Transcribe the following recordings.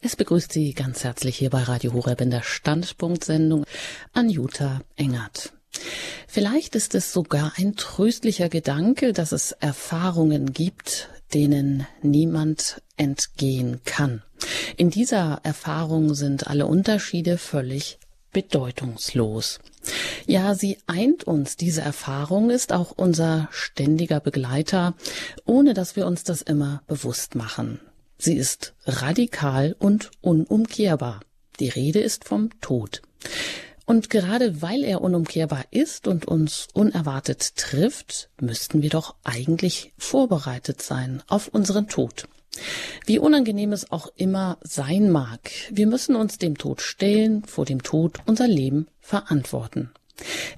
Es begrüßt Sie ganz herzlich hier bei Radio Horeb in der Standpunktsendung Anjuta Engert. Vielleicht ist es sogar ein tröstlicher Gedanke, dass es Erfahrungen gibt, denen niemand entgehen kann. In dieser Erfahrung sind alle Unterschiede völlig bedeutungslos. Ja, sie eint uns. Diese Erfahrung ist auch unser ständiger Begleiter, ohne dass wir uns das immer bewusst machen. Sie ist radikal und unumkehrbar. Die Rede ist vom Tod. Und gerade weil er unumkehrbar ist und uns unerwartet trifft, müssten wir doch eigentlich vorbereitet sein auf unseren Tod. Wie unangenehm es auch immer sein mag, wir müssen uns dem Tod stellen, vor dem Tod unser Leben verantworten.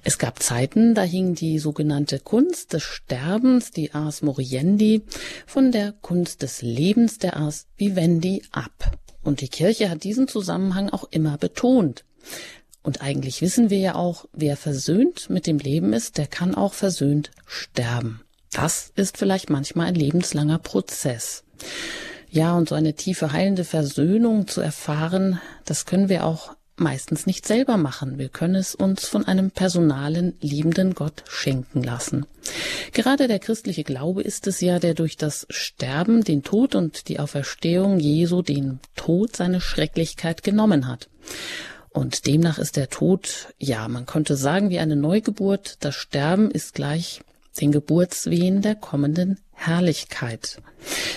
Es gab Zeiten, da hing die sogenannte Kunst des Sterbens, die Ars Moriendi, von der Kunst des Lebens, der Ars Vivendi, ab. Und die Kirche hat diesen Zusammenhang auch immer betont. Und eigentlich wissen wir ja auch, wer versöhnt mit dem Leben ist, der kann auch versöhnt sterben. Das ist vielleicht manchmal ein lebenslanger Prozess. Ja, und so eine tiefe heilende Versöhnung zu erfahren, das können wir auch meistens nicht selber machen. Wir können es uns von einem personalen, liebenden Gott schenken lassen. Gerade der christliche Glaube ist es ja, der durch das Sterben, den Tod und die Auferstehung Jesu den Tod seine Schrecklichkeit genommen hat. Und demnach ist der Tod, ja, man könnte sagen, wie eine Neugeburt. Das Sterben ist gleich den Geburtswehen der kommenden Herrlichkeit.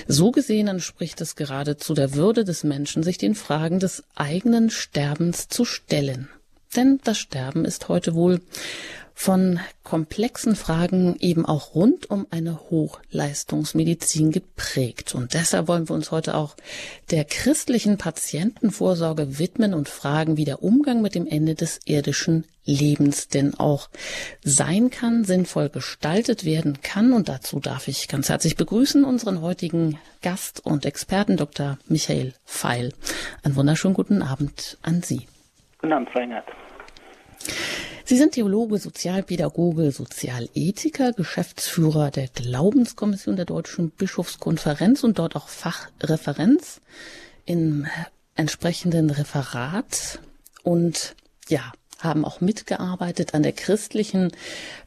So gesehen entspricht es geradezu der Würde des Menschen, sich den Fragen des eigenen Sterbens zu stellen. Denn das Sterben ist heute wohl von komplexen Fragen eben auch rund um eine Hochleistungsmedizin geprägt. Und deshalb wollen wir uns heute auch der christlichen Patientenvorsorge widmen und fragen, wie der Umgang mit dem Ende des irdischen Lebens denn auch sein kann, sinnvoll gestaltet werden kann. Und dazu darf ich ganz herzlich begrüßen unseren heutigen Gast und Experten, Dr. Michael Feil. Einen wunderschönen guten Abend an Sie. Guten Abend, Engert. Sie sind Theologe, Sozialpädagoge, Sozialethiker, Geschäftsführer der Glaubenskommission der Deutschen Bischofskonferenz und dort auch Fachreferenz im entsprechenden Referat und ja, haben auch mitgearbeitet an der christlichen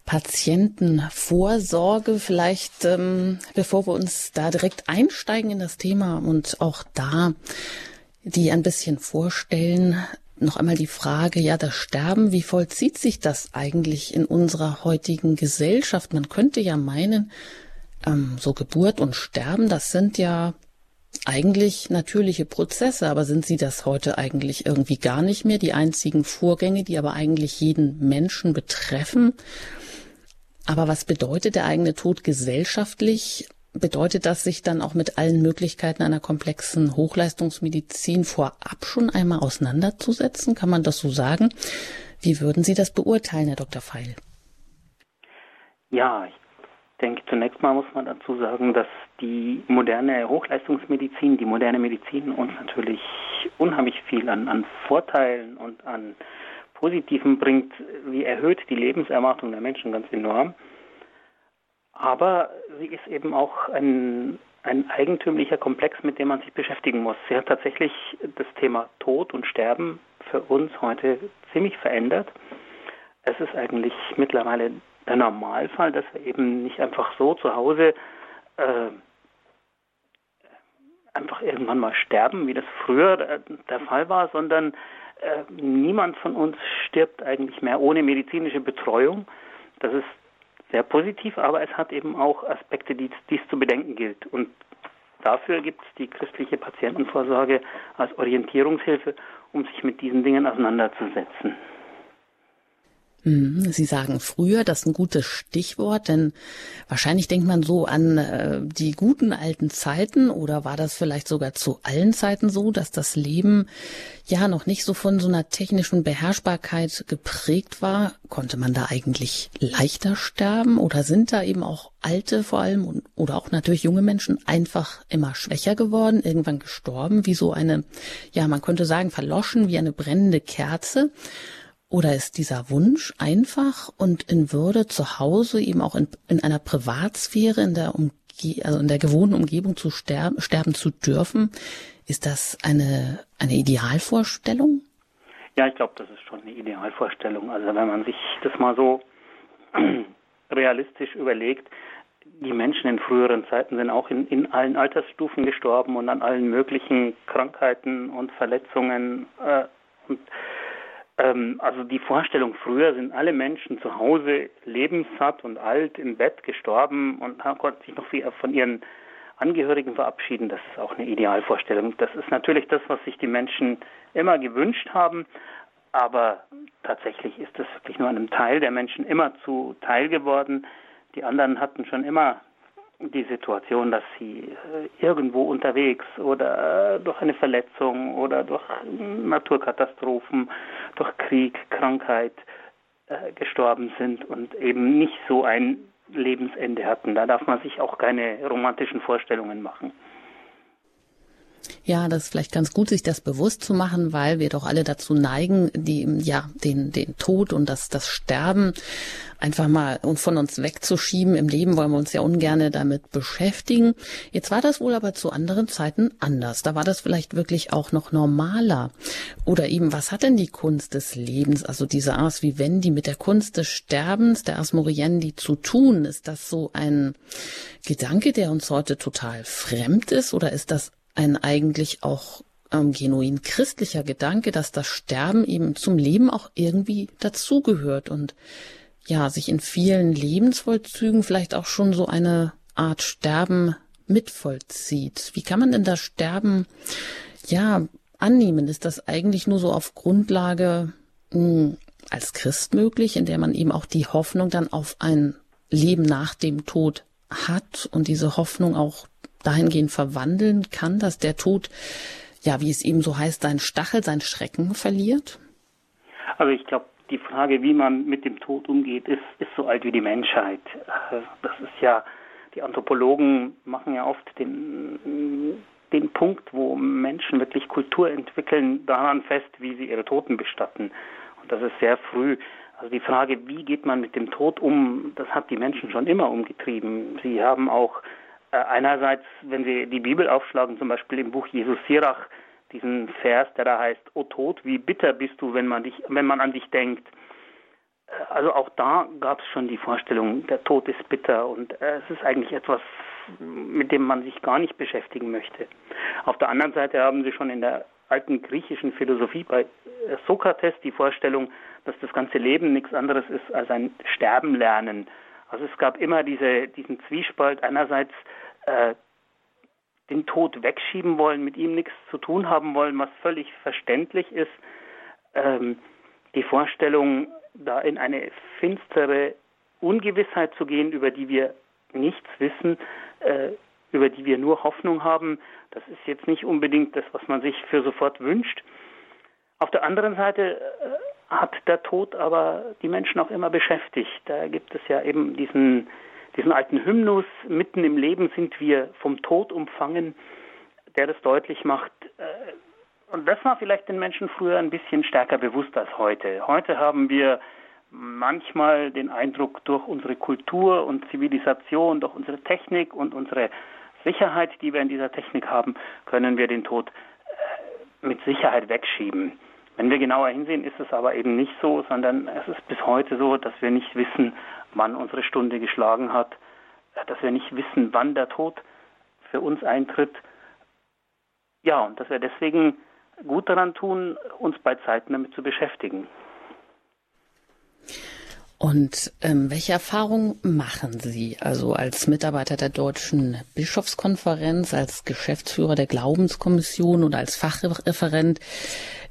Patientenvorsorge. Vielleicht, ähm, bevor wir uns da direkt einsteigen in das Thema und auch da die ein bisschen vorstellen, noch einmal die Frage, ja, das Sterben, wie vollzieht sich das eigentlich in unserer heutigen Gesellschaft? Man könnte ja meinen, ähm, so Geburt und Sterben, das sind ja eigentlich natürliche Prozesse, aber sind sie das heute eigentlich irgendwie gar nicht mehr? Die einzigen Vorgänge, die aber eigentlich jeden Menschen betreffen. Aber was bedeutet der eigene Tod gesellschaftlich? Bedeutet das, sich dann auch mit allen Möglichkeiten einer komplexen Hochleistungsmedizin vorab schon einmal auseinanderzusetzen? Kann man das so sagen? Wie würden Sie das beurteilen, Herr Dr. Feil? Ja, ich denke, zunächst mal muss man dazu sagen, dass die moderne Hochleistungsmedizin, die moderne Medizin uns natürlich unheimlich viel an, an Vorteilen und an Positiven bringt. Sie erhöht die Lebenserwartung der Menschen ganz enorm. Aber sie ist eben auch ein, ein eigentümlicher Komplex, mit dem man sich beschäftigen muss. Sie hat tatsächlich das Thema Tod und Sterben für uns heute ziemlich verändert. Es ist eigentlich mittlerweile der Normalfall, dass wir eben nicht einfach so zu Hause äh, einfach irgendwann mal sterben, wie das früher der Fall war, sondern äh, niemand von uns stirbt eigentlich mehr ohne medizinische Betreuung. Das ist sehr positiv, aber es hat eben auch Aspekte, die dies zu bedenken gilt. Und dafür gibt es die christliche Patientenvorsorge als Orientierungshilfe, um sich mit diesen Dingen auseinanderzusetzen. Mhm, Sie sagen früher, das ist ein gutes Stichwort, denn wahrscheinlich denkt man so an äh, die guten alten Zeiten oder war das vielleicht sogar zu allen Zeiten so, dass das Leben ja noch nicht so von so einer technischen Beherrschbarkeit geprägt war? Konnte man da eigentlich leichter sterben oder sind da eben auch alte vor allem und, oder auch natürlich junge Menschen einfach immer schwächer geworden, irgendwann gestorben, wie so eine, ja, man könnte sagen, verloschen wie eine brennende Kerze? Oder ist dieser Wunsch einfach und in Würde zu Hause eben auch in, in einer Privatsphäre, in der, Umge also in der gewohnten Umgebung zu sterben, sterben zu dürfen, Ist das eine, eine Idealvorstellung? Ja, ich glaube, das ist schon eine Idealvorstellung. Also wenn man sich das mal so realistisch überlegt, die Menschen in früheren Zeiten sind auch in, in allen Altersstufen gestorben und an allen möglichen Krankheiten und Verletzungen. Äh, und, ähm, also die Vorstellung, früher sind alle Menschen zu Hause lebenssatt und alt im Bett gestorben und konnten sich noch von ihren Angehörigen verabschieden. Das ist auch eine Idealvorstellung. Das ist natürlich das, was sich die Menschen immer gewünscht haben. Aber tatsächlich ist das wirklich nur einem Teil der Menschen immer zu Teil geworden. Die anderen hatten schon immer die Situation, dass sie äh, irgendwo unterwegs oder durch eine Verletzung oder durch Naturkatastrophen, durch Krieg, Krankheit äh, gestorben sind und eben nicht so ein Lebensende hatten. Da darf man sich auch keine romantischen Vorstellungen machen. Ja, das ist vielleicht ganz gut, sich das bewusst zu machen, weil wir doch alle dazu neigen, die, ja, den, den Tod und das, das Sterben einfach mal von uns wegzuschieben. Im Leben wollen wir uns ja ungerne damit beschäftigen. Jetzt war das wohl aber zu anderen Zeiten anders. Da war das vielleicht wirklich auch noch normaler. Oder eben, was hat denn die Kunst des Lebens, also diese Ars Vivendi mit der Kunst des Sterbens, der Ars Moriendi zu tun? Ist das so ein Gedanke, der uns heute total fremd ist? Oder ist das ein eigentlich auch ähm, genuin christlicher Gedanke, dass das Sterben eben zum Leben auch irgendwie dazugehört und ja, sich in vielen Lebensvollzügen vielleicht auch schon so eine Art Sterben mitvollzieht. Wie kann man denn das Sterben, ja, annehmen? Ist das eigentlich nur so auf Grundlage mh, hm, als Christ möglich, in der man eben auch die Hoffnung dann auf ein Leben nach dem Tod hat und diese Hoffnung auch dahingehend verwandeln kann, dass der Tod, ja, wie es eben so heißt, sein Stachel, sein Schrecken verliert? Also ich glaube, die Frage, wie man mit dem Tod umgeht, ist, ist so alt wie die Menschheit. Äh, das ist ja, die Anthropologen machen ja oft den, den Punkt, wo Menschen wirklich Kultur entwickeln, daran fest, wie sie ihre Toten bestatten. Und das ist sehr früh. Also die Frage, wie geht man mit dem Tod um, das hat die Menschen schon immer umgetrieben. Sie haben auch einerseits, wenn Sie die Bibel aufschlagen, zum Beispiel im Buch Jesus Sirach, diesen Vers, der da heißt, O Tod, wie bitter bist du, wenn man dich, wenn man an dich denkt. Äh, also auch da gab es schon die Vorstellung, der Tod ist bitter und äh, es ist eigentlich etwas, mit dem man sich gar nicht beschäftigen möchte. Auf der anderen Seite haben Sie schon in der alten griechischen Philosophie bei äh, Sokrates die Vorstellung, dass das ganze Leben nichts anderes ist als ein Sterben lernen. Also es gab immer diese, diesen Zwiespalt einerseits äh, den Tod wegschieben wollen, mit ihm nichts zu tun haben wollen, was völlig verständlich ist. Ähm, die Vorstellung, da in eine finstere Ungewissheit zu gehen, über die wir nichts wissen, äh, über die wir nur Hoffnung haben, das ist jetzt nicht unbedingt das, was man sich für sofort wünscht. Auf der anderen Seite äh, hat der Tod aber die Menschen auch immer beschäftigt. Da gibt es ja eben diesen diesen alten Hymnus, mitten im Leben sind wir vom Tod umfangen, der das deutlich macht. Äh, und das war vielleicht den Menschen früher ein bisschen stärker bewusst als heute. Heute haben wir manchmal den Eindruck, durch unsere Kultur und Zivilisation, durch unsere Technik und unsere Sicherheit, die wir in dieser Technik haben, können wir den Tod äh, mit Sicherheit wegschieben. Wenn wir genauer hinsehen, ist es aber eben nicht so, sondern es ist bis heute so, dass wir nicht wissen, wann unsere Stunde geschlagen hat, dass wir nicht wissen, wann der Tod für uns eintritt. Ja, und dass wir deswegen gut daran tun, uns bei Zeiten damit zu beschäftigen. Und ähm, welche Erfahrungen machen Sie also als Mitarbeiter der Deutschen Bischofskonferenz, als Geschäftsführer der Glaubenskommission oder als Fachreferent,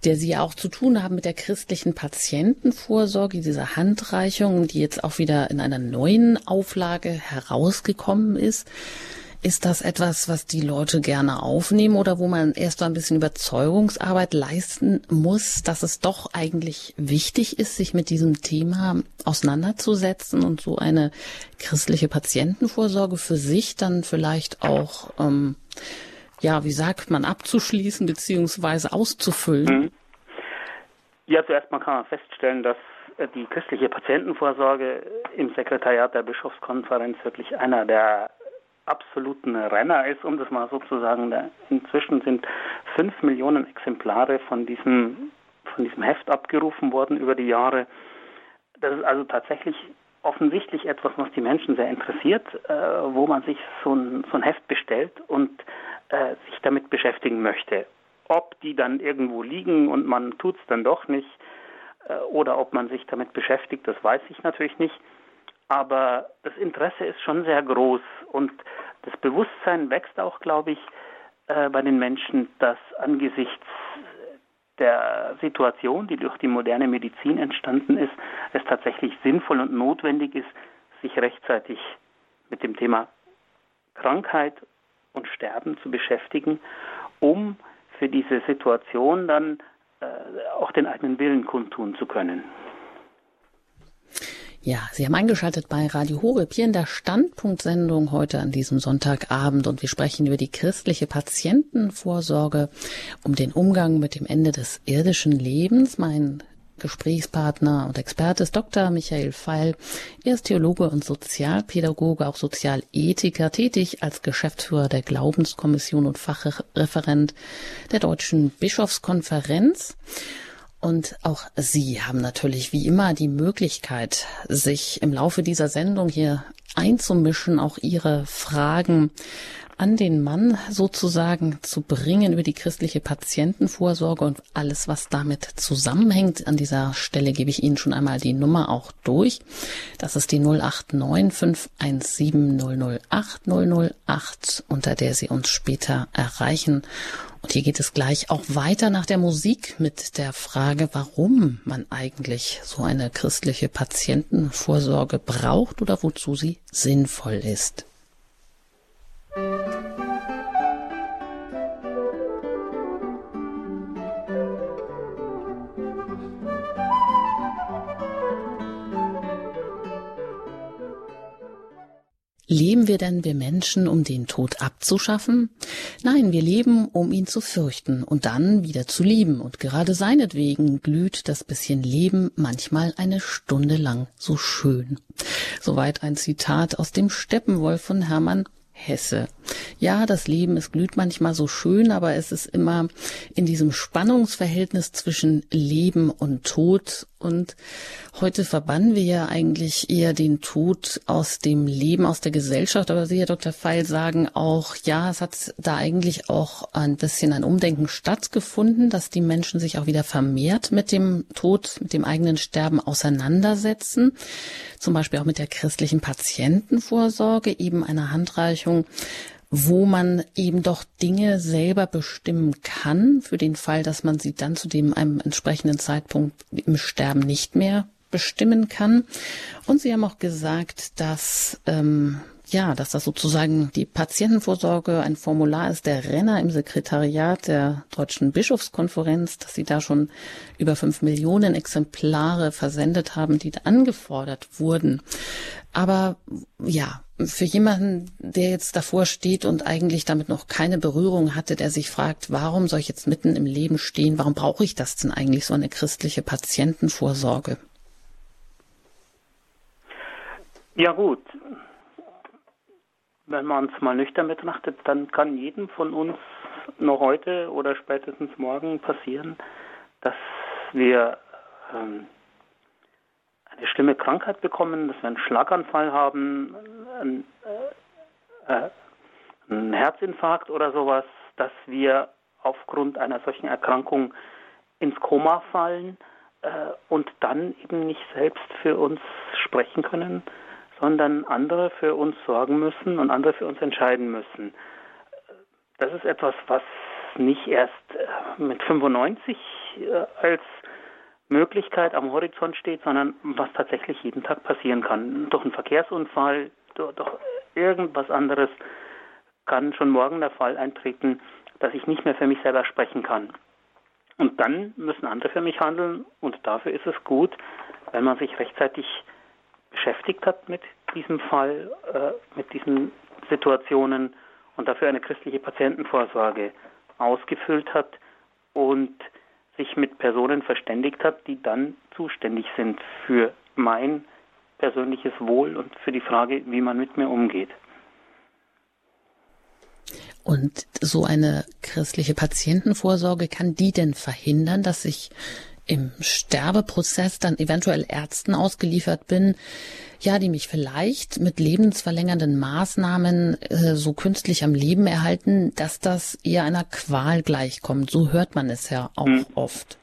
der Sie auch zu tun haben mit der christlichen Patientenvorsorge, dieser Handreichung, die jetzt auch wieder in einer neuen Auflage herausgekommen ist? Ist das etwas, was die Leute gerne aufnehmen oder wo man erst so ein bisschen Überzeugungsarbeit leisten muss, dass es doch eigentlich wichtig ist, sich mit diesem Thema auseinanderzusetzen und so eine christliche Patientenvorsorge für sich dann vielleicht auch, ähm, ja, wie sagt man, abzuschließen beziehungsweise auszufüllen? Mhm. Ja, zuerst mal kann man feststellen, dass äh, die christliche Patientenvorsorge im Sekretariat der Bischofskonferenz wirklich einer der absoluten Renner ist, um das mal so zu sagen. Inzwischen sind fünf Millionen Exemplare von diesem, von diesem Heft abgerufen worden über die Jahre. Das ist also tatsächlich offensichtlich etwas, was die Menschen sehr interessiert, äh, wo man sich so ein, so ein Heft bestellt und äh, sich damit beschäftigen möchte. Ob die dann irgendwo liegen und man tut es dann doch nicht äh, oder ob man sich damit beschäftigt, das weiß ich natürlich nicht. Aber das Interesse ist schon sehr groß und das Bewusstsein wächst auch, glaube ich, äh, bei den Menschen, dass angesichts der Situation, die durch die moderne Medizin entstanden ist, es tatsächlich sinnvoll und notwendig ist, sich rechtzeitig mit dem Thema Krankheit und Sterben zu beschäftigen, um für diese Situation dann äh, auch den eigenen Willen kundtun zu können. Ja, Sie haben eingeschaltet bei Radio Horeb hier in der Standpunktsendung heute an diesem Sonntagabend und wir sprechen über die christliche Patientenvorsorge, um den Umgang mit dem Ende des irdischen Lebens. Mein Gesprächspartner und Experte ist Dr. Michael Feil. Er ist Theologe und Sozialpädagoge, auch Sozialethiker, tätig als Geschäftsführer der Glaubenskommission und Fachreferent der Deutschen Bischofskonferenz. Und auch Sie haben natürlich wie immer die Möglichkeit, sich im Laufe dieser Sendung hier einzumischen, auch Ihre Fragen an den Mann sozusagen zu bringen über die christliche Patientenvorsorge und alles, was damit zusammenhängt. An dieser Stelle gebe ich Ihnen schon einmal die Nummer auch durch. Das ist die 089 517 008 008, unter der Sie uns später erreichen. Und hier geht es gleich auch weiter nach der Musik mit der Frage, warum man eigentlich so eine christliche Patientenvorsorge braucht oder wozu sie sinnvoll ist. Leben wir denn wir Menschen, um den Tod abzuschaffen? Nein, wir leben, um ihn zu fürchten und dann wieder zu lieben. Und gerade seinetwegen glüht das bisschen Leben manchmal eine Stunde lang so schön. Soweit ein Zitat aus dem Steppenwolf von Hermann Hesse. Ja, das Leben, es glüht manchmal so schön, aber es ist immer in diesem Spannungsverhältnis zwischen Leben und Tod. Und heute verbannen wir ja eigentlich eher den Tod aus dem Leben, aus der Gesellschaft. Aber Sie, Herr Dr. Feil, sagen auch, ja, es hat da eigentlich auch ein bisschen ein Umdenken stattgefunden, dass die Menschen sich auch wieder vermehrt mit dem Tod, mit dem eigenen Sterben auseinandersetzen. Zum Beispiel auch mit der christlichen Patientenvorsorge, eben einer Handreichung wo man eben doch Dinge selber bestimmen kann, für den Fall, dass man sie dann zu dem einem entsprechenden Zeitpunkt im Sterben nicht mehr bestimmen kann. Und Sie haben auch gesagt, dass ähm, ja, dass das sozusagen die Patientenvorsorge ein Formular ist, der Renner im Sekretariat der Deutschen Bischofskonferenz, dass sie da schon über fünf Millionen Exemplare versendet haben, die da angefordert wurden. Aber ja, für jemanden, der jetzt davor steht und eigentlich damit noch keine Berührung hatte, der sich fragt, warum soll ich jetzt mitten im Leben stehen? Warum brauche ich das denn eigentlich, so eine christliche Patientenvorsorge? Ja gut, wenn man es mal nüchtern betrachtet, dann kann jedem von uns noch heute oder spätestens morgen passieren, dass wir ähm, eine schlimme Krankheit bekommen, dass wir einen Schlaganfall haben, einen, äh, äh, einen Herzinfarkt oder sowas, dass wir aufgrund einer solchen Erkrankung ins Koma fallen äh, und dann eben nicht selbst für uns sprechen können, sondern andere für uns sorgen müssen und andere für uns entscheiden müssen. Das ist etwas, was nicht erst äh, mit 95 äh, als Möglichkeit am Horizont steht, sondern was tatsächlich jeden Tag passieren kann. Durch einen Verkehrsunfall, durch, irgendwas anderes kann schon morgen der Fall eintreten, dass ich nicht mehr für mich selber sprechen kann. Und dann müssen andere für mich handeln und dafür ist es gut, wenn man sich rechtzeitig beschäftigt hat mit diesem Fall, äh, mit diesen Situationen und dafür eine christliche Patientenvorsorge ausgefüllt hat und sich mit Personen verständigt hat, die dann zuständig sind für mein persönliches Wohl und für die Frage, wie man mit mir umgeht. Und so eine christliche Patientenvorsorge kann die denn verhindern, dass ich im Sterbeprozess dann eventuell Ärzten ausgeliefert bin, ja, die mich vielleicht mit lebensverlängernden Maßnahmen äh, so künstlich am Leben erhalten, dass das eher einer Qual gleichkommt. So hört man es ja auch hm. oft.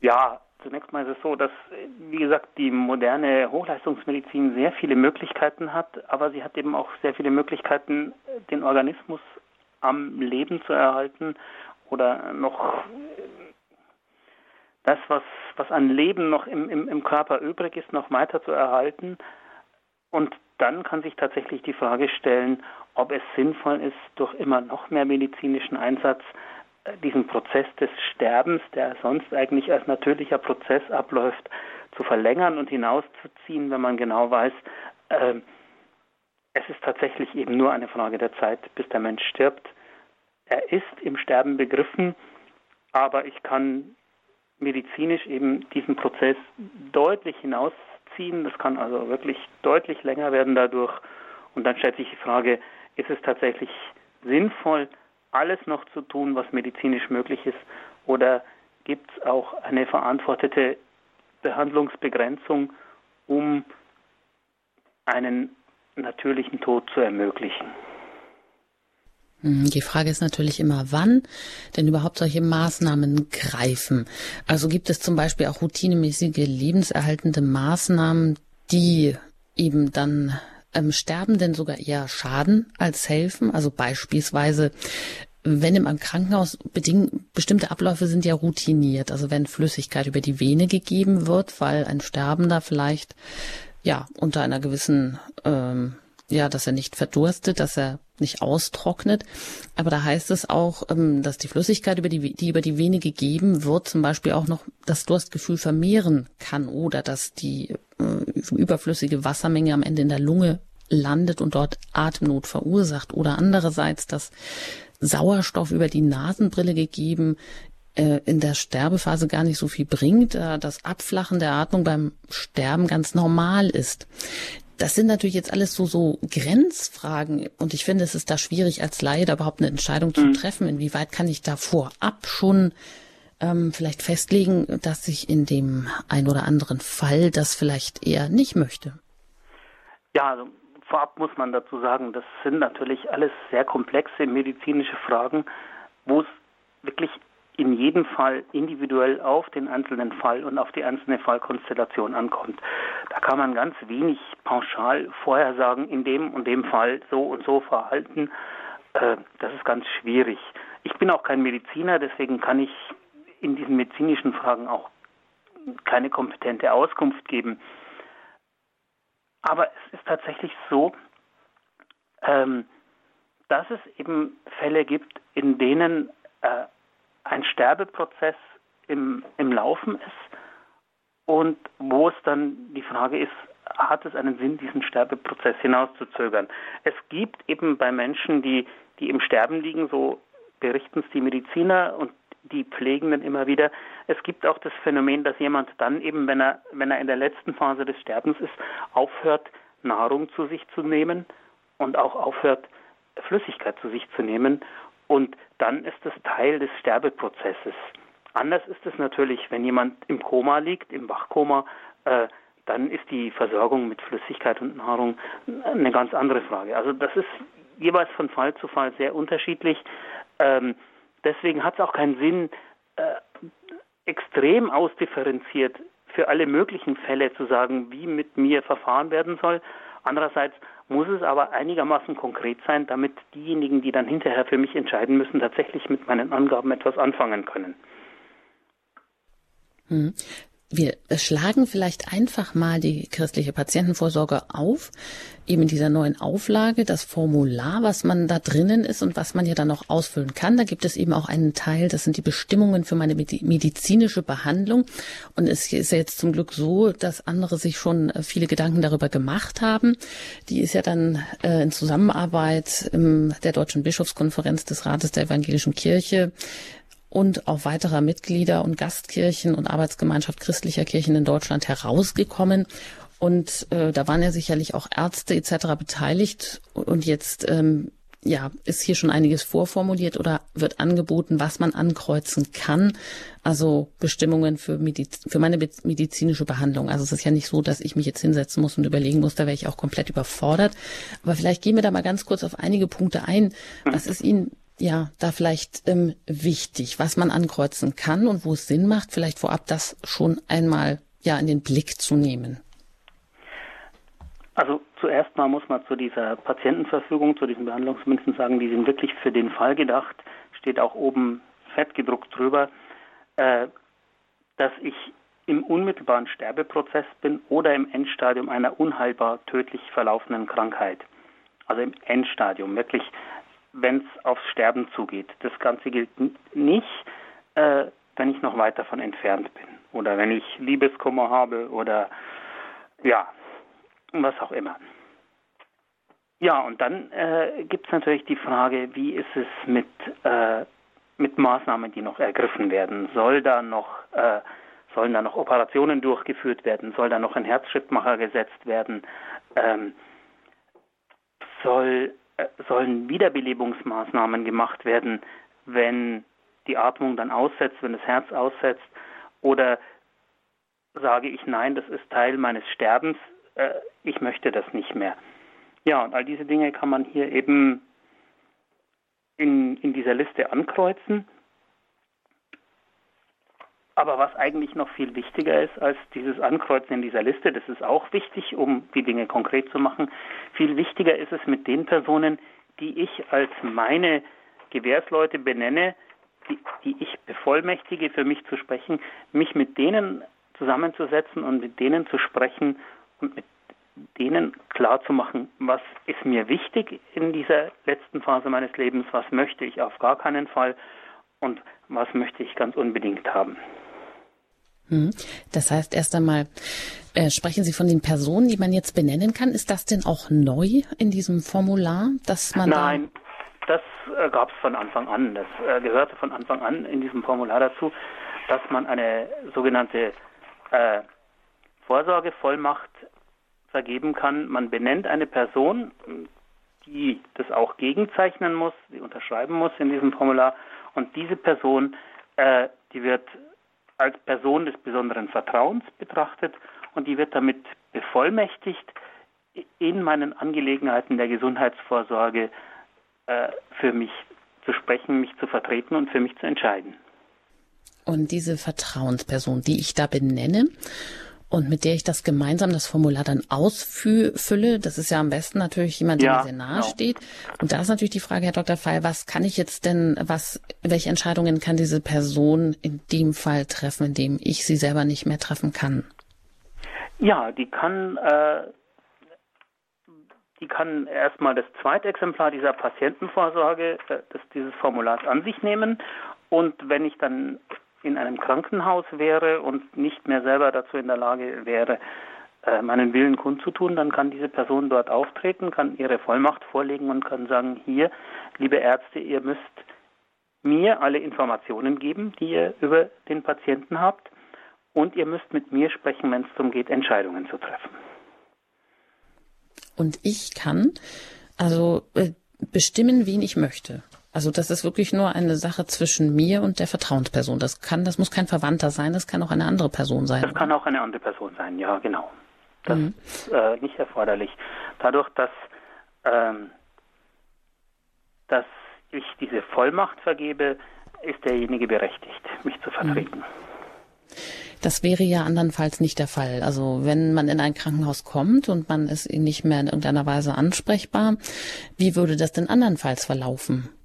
Ja, zunächst mal ist es so, dass, wie gesagt, die moderne Hochleistungsmedizin sehr viele Möglichkeiten hat, aber sie hat eben auch sehr viele Möglichkeiten, den Organismus am Leben zu erhalten oder noch das, was, was an Leben noch im, im, im Körper übrig ist, noch weiter zu erhalten. Und dann kann sich tatsächlich die Frage stellen, ob es sinnvoll ist, durch immer noch mehr medizinischen Einsatz äh, diesen Prozess des Sterbens, der sonst eigentlich als natürlicher Prozess abläuft, zu verlängern und hinauszuziehen, wenn man genau weiß, äh, es ist tatsächlich eben nur eine Frage der Zeit, bis der Mensch stirbt. Er ist im Sterben begriffen, aber ich kann medizinisch eben diesen Prozess deutlich hinausziehen. Das kann also wirklich deutlich länger werden dadurch. Und dann stellt sich die Frage, ist es tatsächlich sinnvoll, alles noch zu tun, was medizinisch möglich ist, oder gibt es auch eine verantwortete Behandlungsbegrenzung, um einen natürlichen Tod zu ermöglichen? Hm, die Frage ist natürlich immer, wann denn überhaupt solche Maßnahmen greifen. Also gibt es zum Beispiel auch routinemäßige lebenserhaltende Maßnahmen, die eben dann ähm, Sterbenden sogar eher schaden als helfen. Also beispielsweise, wenn im Krankenhaus beding bestimmte Abläufe sind ja routiniert. Also wenn Flüssigkeit über die Vene gegeben wird, weil ein Sterbender vielleicht ja unter einer gewissen ähm, ja, dass er nicht verdurstet, dass er nicht austrocknet. Aber da heißt es auch, ähm, dass die Flüssigkeit, über die, die über die Vene gegeben wird, zum Beispiel auch noch das Durstgefühl vermehren kann oder dass die äh, überflüssige Wassermenge am Ende in der Lunge landet und dort Atemnot verursacht. Oder andererseits, dass Sauerstoff über die Nasenbrille gegeben äh, in der Sterbephase gar nicht so viel bringt, äh, das Abflachen der Atmung beim Sterben ganz normal ist. Das sind natürlich jetzt alles so, so Grenzfragen und ich finde, es ist da schwierig als Laie da überhaupt eine Entscheidung zu mhm. treffen. Inwieweit kann ich da vorab schon ähm, vielleicht festlegen, dass ich in dem ein oder anderen Fall das vielleicht eher nicht möchte? Ja, also vorab muss man dazu sagen, das sind natürlich alles sehr komplexe medizinische Fragen, wo es wirklich in jedem Fall individuell auf den einzelnen Fall und auf die einzelne Fallkonstellation ankommt. Da kann man ganz wenig pauschal vorher sagen, in dem und dem Fall so und so verhalten. Äh, das ist ganz schwierig. Ich bin auch kein Mediziner, deswegen kann ich in diesen medizinischen Fragen auch keine kompetente Auskunft geben. Aber es ist tatsächlich so, ähm, dass es eben Fälle gibt, in denen äh, ein Sterbeprozess im, im Laufen ist und wo es dann die Frage ist, hat es einen Sinn, diesen Sterbeprozess hinauszuzögern? Es gibt eben bei Menschen, die, die im Sterben liegen, so berichten es die Mediziner und die Pflegenden immer wieder. Es gibt auch das Phänomen, dass jemand dann eben, wenn er, wenn er in der letzten Phase des Sterbens ist, aufhört, Nahrung zu sich zu nehmen und auch aufhört, Flüssigkeit zu sich zu nehmen und dann ist es Teil des Sterbeprozesses. Anders ist es natürlich, wenn jemand im Koma liegt, im Wachkoma, äh, dann ist die Versorgung mit Flüssigkeit und Nahrung eine ganz andere Frage. Also das ist jeweils von Fall zu Fall sehr unterschiedlich. Ähm, deswegen hat es auch keinen Sinn, äh, extrem ausdifferenziert für alle möglichen Fälle zu sagen, wie mit mir verfahren werden soll. Andererseits muss es aber einigermaßen konkret sein, damit diejenigen, die dann hinterher für mich entscheiden müssen, tatsächlich mit meinen Angaben etwas anfangen können. Wir schlagen vielleicht einfach mal die christliche Patientenvorsorge auf, eben in dieser neuen Auflage, das Formular, was man da drinnen ist und was man ja dann noch ausfüllen kann. Da gibt es eben auch einen Teil, das sind die Bestimmungen für meine medizinische Behandlung. Und es ist ja jetzt zum Glück so, dass andere sich schon äh, viele Gedanken darüber gemacht haben. Die ist ja dann äh, in Zusammenarbeit der Deutschen Bischofskonferenz des Rates der Evangelischen Kirche und auch weiterer Mitglieder und Gastkirchen und Arbeitsgemeinschaft christlicher Kirchen in Deutschland herausgekommen. Und äh, da waren ja sicherlich auch Ärzte etc. beteiligt. Und jetzt ähm, ja, ist hier schon einiges vorformuliert oder wird angeboten, was man ankreuzen kann. Also Bestimmungen für, Mediz für meine medizinische Behandlung. Also es ist ja nicht so, dass ich mich jetzt hinsetzen muss und überlegen muss, da wäre ich auch komplett überfordert. Aber vielleicht gehen wir da mal ganz kurz auf einige Punkte ein. Was ist Ihnen ja da vielleicht ähm, wichtig, was man ankreuzen kann und wo es Sinn macht, vielleicht vorab das schon einmal ja in den Blick zu nehmen? Also zuerst mal muss man zu dieser Patientenverfügung, zu diesen Behandlungsmünzen sagen, die sind wirklich für den Fall gedacht, steht auch oben fett gedruckt drüber, äh, dass ich im unmittelbaren Sterbeprozess bin oder im Endstadium einer unheilbar tödlich verlaufenden Krankheit. Also im Endstadium, wirklich, wenn es aufs Sterben zugeht. Das Ganze gilt nicht, äh, wenn ich noch weit davon entfernt bin oder wenn ich Liebeskummer habe oder ja, was auch immer. Ja, und dann äh, gibt es natürlich die Frage, wie ist es mit, äh, mit Maßnahmen, die noch ergriffen werden? Soll da noch, äh, sollen da noch Operationen durchgeführt werden? Soll da noch ein Herzschrittmacher gesetzt werden? Ähm, soll, sollen Wiederbelebungsmaßnahmen gemacht werden, wenn die Atmung dann aussetzt, wenn das Herz aussetzt? Oder sage ich nein, das ist Teil meines Sterbens, äh, ich möchte das nicht mehr. Ja, und all diese Dinge kann man hier eben in, in dieser Liste ankreuzen. Aber was eigentlich noch viel wichtiger ist als dieses Ankreuzen in dieser Liste, das ist auch wichtig, um die Dinge konkret zu machen, viel wichtiger ist es mit den Personen, die ich als meine Gewährsleute benenne, die, die ich bevollmächtige, für mich zu sprechen, mich mit denen zusammenzusetzen und mit denen zu sprechen und mit denen klarzumachen, was ist mir wichtig in dieser letzten Phase meines Lebens, was möchte ich auf gar keinen Fall und was möchte ich ganz unbedingt haben. Hm. Das heißt, erst einmal äh, sprechen Sie von den Personen, die man jetzt benennen kann. Ist das denn auch neu in diesem Formular, dass man Nein, da das äh, gab es von Anfang an. Das äh, gehörte von Anfang an in diesem Formular dazu, dass man eine sogenannte äh, Vorsorgevollmacht vergeben kann. Man benennt eine Person, die das auch gegenzeichnen muss, die unterschreiben muss in diesem Formular. Und diese Person, äh, die wird als Person des besonderen Vertrauens betrachtet und die wird damit bevollmächtigt, in meinen Angelegenheiten der Gesundheitsvorsorge äh, für mich zu sprechen, mich zu vertreten und für mich zu entscheiden. Und diese Vertrauensperson, die ich da benenne und mit der ich das gemeinsam das Formular dann ausfülle, das ist ja am besten natürlich jemand, der ja, mir sehr nahe genau. steht. Und da ist natürlich die Frage, Herr Dr. Feil, was kann ich jetzt denn, was, welche Entscheidungen kann diese Person in dem Fall treffen, in dem ich sie selber nicht mehr treffen kann? Ja, die kann, äh, die kann erstmal das zweite Exemplar dieser Patientenvorsorge, äh, des, dieses Formulars an sich nehmen und wenn ich dann in einem Krankenhaus wäre und nicht mehr selber dazu in der Lage wäre, äh, meinen Willen kundzutun, dann kann diese Person dort auftreten, kann ihre Vollmacht vorlegen und kann sagen, hier, liebe Ärzte, ihr müsst mir alle Informationen geben, die ihr über den Patienten habt und ihr müsst mit mir sprechen, wenn es darum geht, Entscheidungen zu treffen. Und ich kann also äh, bestimmen, wen ich möchte. Also das ist wirklich nur eine Sache zwischen mir und der Vertrauensperson. Das kann, das muss kein Verwandter sein, das kann auch eine andere Person sein. Das kann auch eine andere Person sein, ja, genau. Das mhm. ist äh, nicht erforderlich. Dadurch, dass, ähm, dass ich diese Vollmacht vergebe, ist derjenige berechtigt, mich zu vertreten. Mhm. Das wäre ja andernfalls nicht der Fall. Also wenn man in ein Krankenhaus kommt und man ist nicht mehr in irgendeiner Weise ansprechbar, wie würde das denn andernfalls verlaufen?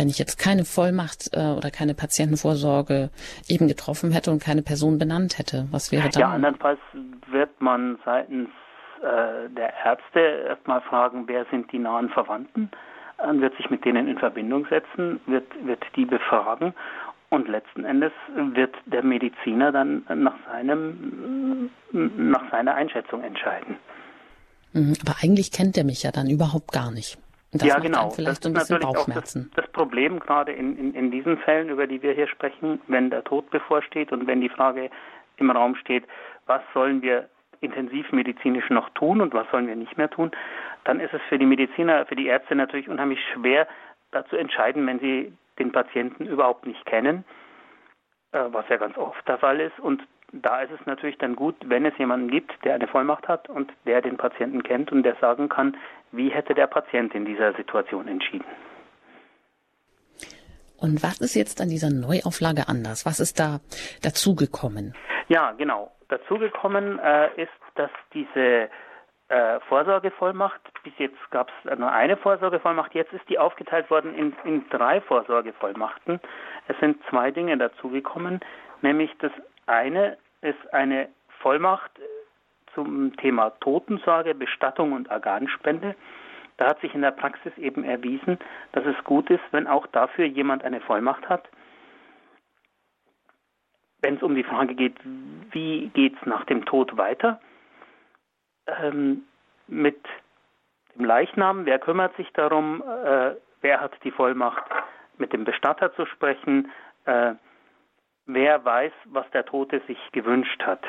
Wenn ich jetzt keine Vollmacht äh, oder keine Patientenvorsorge eben getroffen hätte und keine Person benannt hätte, was wäre dann? Ja, andernfalls wird man seitens äh, der Ärzte erstmal fragen, wer sind die nahen Verwandten, dann wird sich mit denen in Verbindung setzen, wird, wird die befragen und letzten Endes wird der Mediziner dann nach seinem nach seiner Einschätzung entscheiden. Mhm, aber eigentlich kennt er mich ja dann überhaupt gar nicht. Das ja, genau. Das ist natürlich auch das, das, Problem gerade in, in, in diesen Fällen, über die wir hier sprechen, wenn der Tod bevorsteht und wenn die Frage im Raum steht, was sollen wir intensivmedizinisch noch tun und was sollen wir nicht mehr tun, dann ist es für die Mediziner, für die Ärzte natürlich unheimlich schwer, dazu entscheiden, wenn sie den Patienten überhaupt nicht kennen, äh, was ja ganz oft der Fall ist. Und da ist es natürlich dann gut, wenn es jemanden gibt, der eine Vollmacht hat und der den Patienten kennt und der sagen kann, wie hätte der Patient in dieser Situation entschieden. Und was ist jetzt an dieser Neuauflage anders? Was ist da dazugekommen? Ja, genau. Dazugekommen äh, ist, dass diese äh, Vorsorgevollmacht, bis jetzt gab es nur eine Vorsorgevollmacht, jetzt ist die aufgeteilt worden in, in drei Vorsorgevollmachten. Es sind zwei Dinge dazugekommen, nämlich das eine ist eine Vollmacht zum Thema Totensorge, Bestattung und Organspende. Da hat sich in der Praxis eben erwiesen, dass es gut ist, wenn auch dafür jemand eine Vollmacht hat. Wenn es um die Frage geht, wie geht es nach dem Tod weiter, ähm, mit dem Leichnam, wer kümmert sich darum, äh, wer hat die Vollmacht, mit dem Bestatter zu sprechen, äh, wer weiß, was der Tote sich gewünscht hat.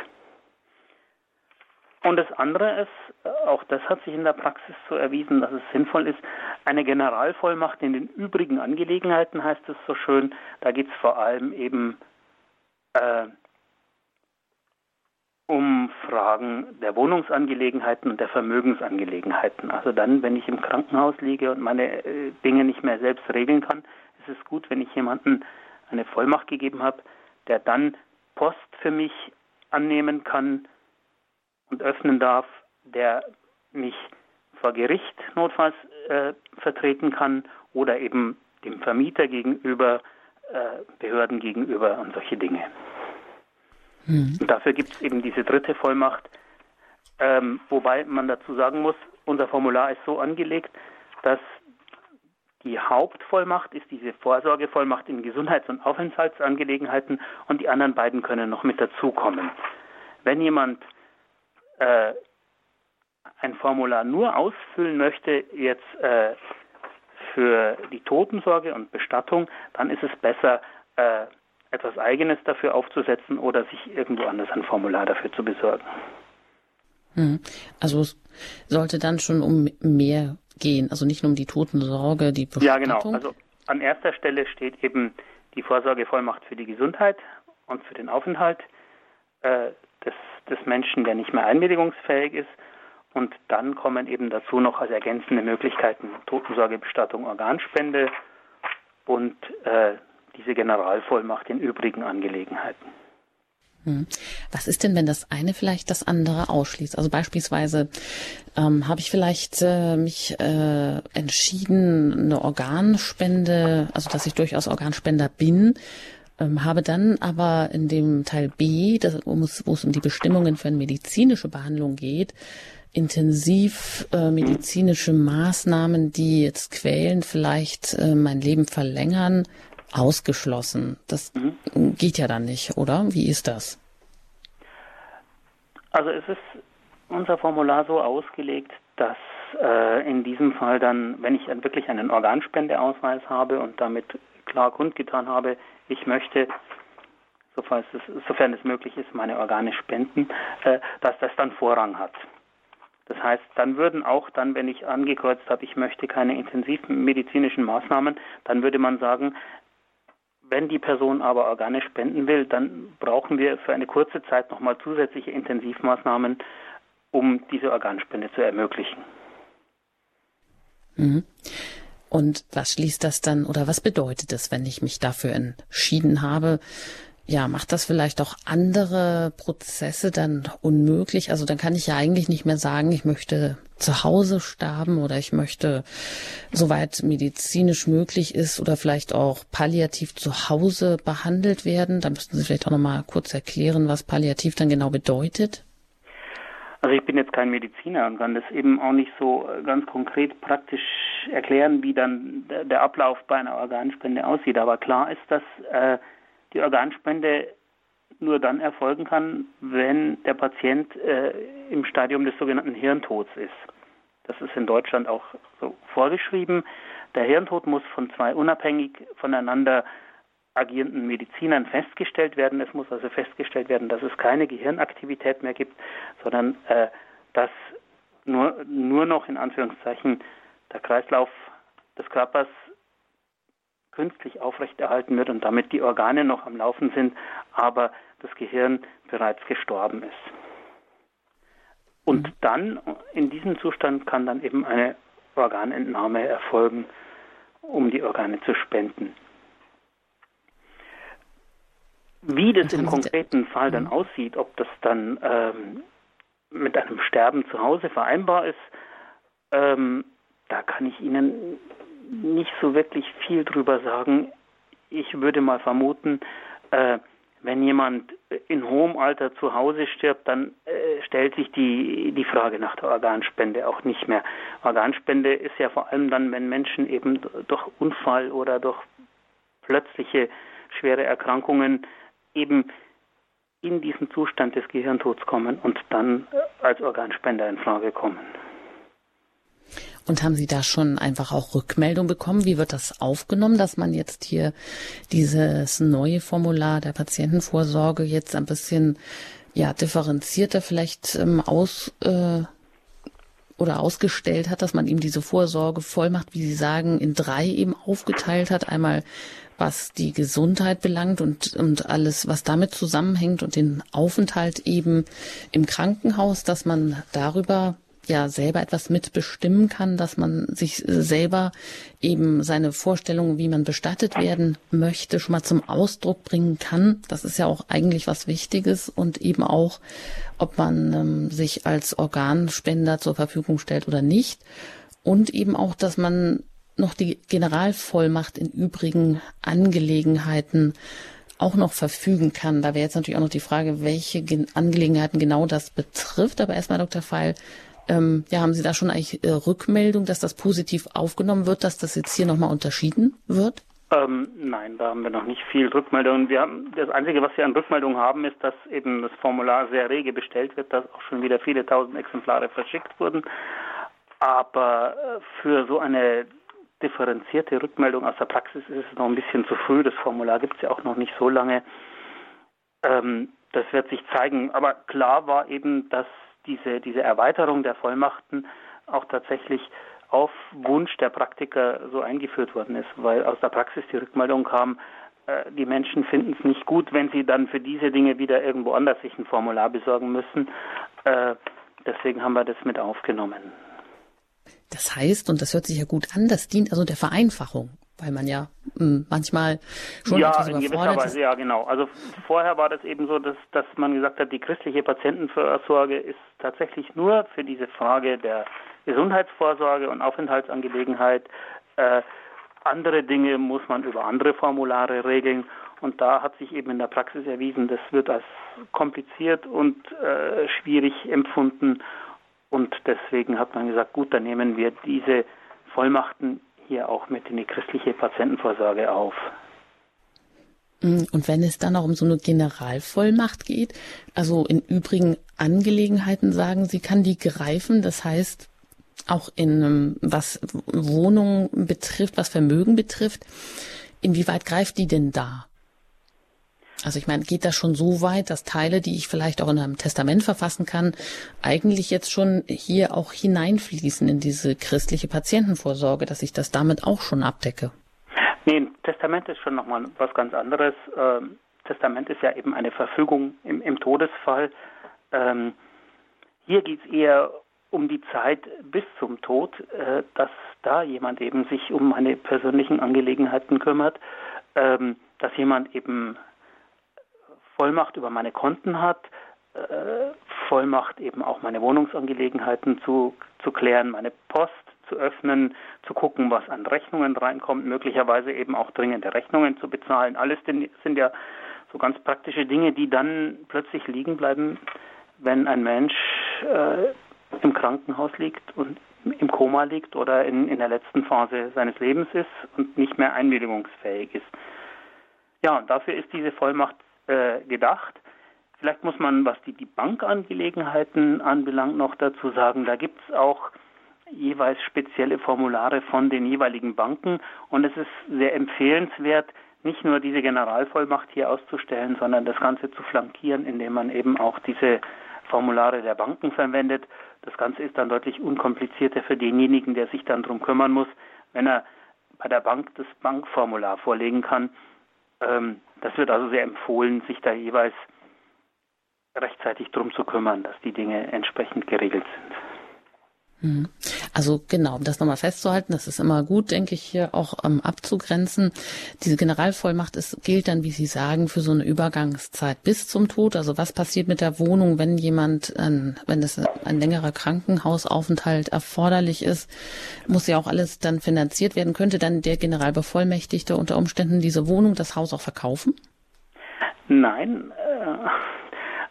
Und das andere ist, auch das hat sich in der Praxis so erwiesen, dass es sinnvoll ist, eine Generalvollmacht in den übrigen Angelegenheiten heißt es so schön. Da geht es vor allem eben äh, um Fragen der Wohnungsangelegenheiten und der Vermögensangelegenheiten. Also dann, wenn ich im Krankenhaus liege und meine äh, Dinge nicht mehr selbst regeln kann, ist es gut, wenn ich jemanden eine Vollmacht gegeben habe, der dann Post für mich annehmen kann, und öffnen darf, der mich vor Gericht notfalls äh, vertreten kann oder eben dem Vermieter gegenüber, äh, Behörden gegenüber und solche Dinge. Mhm. Und dafür gibt es eben diese dritte Vollmacht, ähm, wobei man dazu sagen muss, unser Formular ist so angelegt, dass die Hauptvollmacht ist diese Vorsorgevollmacht in Gesundheits- und Aufenthaltsangelegenheiten und die anderen beiden können noch mit dazukommen. Wenn jemand äh, ein Formular nur ausfüllen möchte, jetzt äh, für die Totensorge und Bestattung, dann ist es besser, äh, etwas Eigenes dafür aufzusetzen oder sich irgendwo anders ein Formular dafür zu besorgen. Hm. Also es sollte dann schon um mehr gehen, also nicht nur um die Totensorge, die Bestattung. Ja, genau. Also an erster Stelle steht eben die Vorsorgevollmacht für die Gesundheit und für den Aufenthalt. Äh, des, des Menschen, der nicht mehr einwilligungsfähig ist. Und dann kommen eben dazu noch als ergänzende Möglichkeiten Totensorge, Bestattung, Organspende und äh, diese Generalvollmacht in übrigen Angelegenheiten. Hm. Was ist denn, wenn das eine vielleicht das andere ausschließt? Also beispielsweise ähm, habe ich vielleicht äh, mich äh, entschieden, eine Organspende, also dass ich durchaus Organspender bin, ähm, habe dann aber in dem Teil B, das, wo es um die Bestimmungen für eine medizinische Behandlung geht, intensiv äh, medizinische Maßnahmen, die jetzt quälen, vielleicht äh, mein Leben verlängern, ausgeschlossen. Das mhm. geht ja dann nicht, oder? Wie ist das? Also es ist unser Formular so ausgelegt, dass äh, in diesem Fall dann, wenn ich wirklich einen Organspendeausweis habe und damit klar kundgetan habe, ich möchte, sofern es, sofern es möglich ist, meine Organe spenden, äh, dass das dann Vorrang hat. Das heißt, dann würden auch dann, wenn ich angekreuzt habe, ich möchte keine intensivmedizinischen Maßnahmen, dann würde man sagen, wenn die Person aber Organe spenden will, dann brauchen wir für eine kurze Zeit nochmal zusätzliche Intensivmaßnahmen, um diese Organspende zu ermöglichen. Mhm. Und was schließt das dann oder was bedeutet es, wenn ich mich dafür entschieden habe? Ja, macht das vielleicht auch andere Prozesse dann unmöglich? Also dann kann ich ja eigentlich nicht mehr sagen, ich möchte zu Hause sterben oder ich möchte, soweit medizinisch möglich ist oder vielleicht auch palliativ zu Hause behandelt werden. Da müssten Sie vielleicht auch noch mal kurz erklären, was palliativ dann genau bedeutet. Also ich bin jetzt kein Mediziner und kann das eben auch nicht so äh, ganz konkret praktisch erklären, wie dann der Ablauf bei einer Organspende aussieht. Aber klar ist, dass äh, die Organspende nur dann erfolgen kann, wenn der Patient äh, im Stadium des sogenannten Hirntods ist. Das ist in Deutschland auch so vorgeschrieben. Der Hirntod muss von zwei unabhängig voneinander agierenden Medizinern festgestellt werden. Es muss also festgestellt werden, dass es keine Gehirnaktivität mehr gibt, sondern äh, dass nur, nur noch in Anführungszeichen der Kreislauf des Körpers künstlich aufrechterhalten wird und damit die Organe noch am Laufen sind, aber das Gehirn bereits gestorben ist. Und mhm. dann, in diesem Zustand, kann dann eben eine Organentnahme erfolgen, um die Organe zu spenden. Wie das im konkreten Fall dann mhm. aussieht, ob das dann ähm, mit einem Sterben zu Hause vereinbar ist, ähm, da kann ich Ihnen nicht so wirklich viel drüber sagen. Ich würde mal vermuten, äh, wenn jemand in hohem Alter zu Hause stirbt, dann äh, stellt sich die, die Frage nach der Organspende auch nicht mehr. Organspende ist ja vor allem dann, wenn Menschen eben durch Unfall oder durch plötzliche schwere Erkrankungen eben in diesen Zustand des Gehirntods kommen und dann als Organspender in Frage kommen. Und haben Sie da schon einfach auch Rückmeldung bekommen? Wie wird das aufgenommen, dass man jetzt hier dieses neue Formular der Patientenvorsorge jetzt ein bisschen ja differenzierter vielleicht ähm, aus äh, oder ausgestellt hat, dass man ihm diese Vorsorge Vollmacht, wie Sie sagen, in drei eben aufgeteilt hat. Einmal was die Gesundheit belangt und, und alles, was damit zusammenhängt und den Aufenthalt eben im Krankenhaus, dass man darüber ja selber etwas mitbestimmen kann, dass man sich selber eben seine Vorstellungen, wie man bestattet werden möchte, schon mal zum Ausdruck bringen kann. Das ist ja auch eigentlich was Wichtiges und eben auch, ob man ähm, sich als Organspender zur Verfügung stellt oder nicht. Und eben auch, dass man noch die Generalvollmacht in übrigen Angelegenheiten auch noch verfügen kann. Da wäre jetzt natürlich auch noch die Frage, welche Angelegenheiten genau das betrifft. Aber erstmal, Dr. Feil, ähm, ja, haben Sie da schon eigentlich äh, Rückmeldung, dass das positiv aufgenommen wird, dass das jetzt hier nochmal unterschieden wird? Ähm, nein, da haben wir noch nicht viel Rückmeldungen. Wir haben, das Einzige, was wir an Rückmeldungen haben, ist, dass eben das Formular sehr rege bestellt wird, dass auch schon wieder viele tausend Exemplare verschickt wurden. Aber äh, für so eine differenzierte Rückmeldung aus der Praxis ist es noch ein bisschen zu früh. Das Formular gibt es ja auch noch nicht so lange. Ähm, das wird sich zeigen. Aber klar war eben, dass diese, diese Erweiterung der Vollmachten auch tatsächlich auf Wunsch der Praktiker so eingeführt worden ist, weil aus der Praxis die Rückmeldung kam, äh, die Menschen finden es nicht gut, wenn sie dann für diese Dinge wieder irgendwo anders sich ein Formular besorgen müssen. Äh, deswegen haben wir das mit aufgenommen. Das heißt, und das hört sich ja gut an, das dient also der Vereinfachung weil man ja mh, hm, manchmal schon ja, etwas in gewisser Weise, ja, genau. Also vorher war das eben so, dass, dass man gesagt hat, die christliche Patientenvorsorge ist tatsächlich nur für diese Frage der Gesundheitsvorsorge und Aufenthaltsangelegenheit. Äh, andere Dinge muss man über andere Formulare regeln. Und da hat sich eben in der Praxis erwiesen, das wird als kompliziert und äh, schwierig empfunden. Und deswegen hat man gesagt, gut, dann nehmen wir diese Vollmachten hier auch mit in die christliche Patientenvorsorge auf. Mm, und wenn es dann auch um so eine Generalvollmacht geht, also in übrigen Angelegenheiten sagen Sie, kann die greifen, das heißt auch in ähm, was Wohnungen betrifft, was Vermögen betrifft, inwieweit greift die denn da? Also ich meine, geht das schon so weit, dass Teile, die ich vielleicht auch in einem Testament verfassen kann, eigentlich jetzt schon hier auch hineinfließen in diese christliche Patientenvorsorge, dass ich das damit auch schon abdecke? Nee, Testament ist schon nochmal was ganz anderes. Ähm, Testament ist ja eben eine Verfügung im, im Todesfall. Ähm, hier geht es eher um die Zeit bis zum Tod, äh, dass da jemand eben sich um meine persönlichen Angelegenheiten kümmert, ähm, dass jemand eben Vollmacht über meine Konten hat, äh, Vollmacht eben auch meine Wohnungsangelegenheiten zu, zu klären, meine Post zu öffnen, zu gucken, was an Rechnungen reinkommt, möglicherweise eben auch dringende Rechnungen zu bezahlen. Alles sind ja so ganz praktische Dinge, die dann plötzlich liegen bleiben, wenn ein Mensch äh, im Krankenhaus liegt und im Koma liegt oder in, in der letzten Phase seines Lebens ist und nicht mehr einwilligungsfähig ist. Ja, und dafür ist diese Vollmacht äh, gedacht. Vielleicht muss man, was die, die Bankangelegenheiten anbelangt, noch dazu sagen, da gibt es auch jeweils spezielle Formulare von den jeweiligen Banken und es ist sehr empfehlenswert, nicht nur diese Generalvollmacht hier auszustellen, sondern das Ganze zu flankieren, indem man eben auch diese Formulare der Banken verwendet. Das Ganze ist dann deutlich unkomplizierter für denjenigen, der sich dann darum kümmern muss, wenn er bei der Bank das Bankformular vorlegen kann. Ähm, das wird also sehr empfohlen, sich da jeweils rechtzeitig darum zu kümmern, dass die Dinge entsprechend geregelt sind. Mhm. Also genau, um das nochmal festzuhalten, das ist immer gut, denke ich, hier auch ähm, abzugrenzen. Diese Generalvollmacht ist, gilt dann, wie Sie sagen, für so eine Übergangszeit bis zum Tod. Also was passiert mit der Wohnung, wenn jemand, ähm, wenn es ein längerer Krankenhausaufenthalt erforderlich ist, muss ja auch alles dann finanziert werden. Könnte dann der Generalbevollmächtigte unter Umständen diese Wohnung, das Haus auch verkaufen? Nein, äh,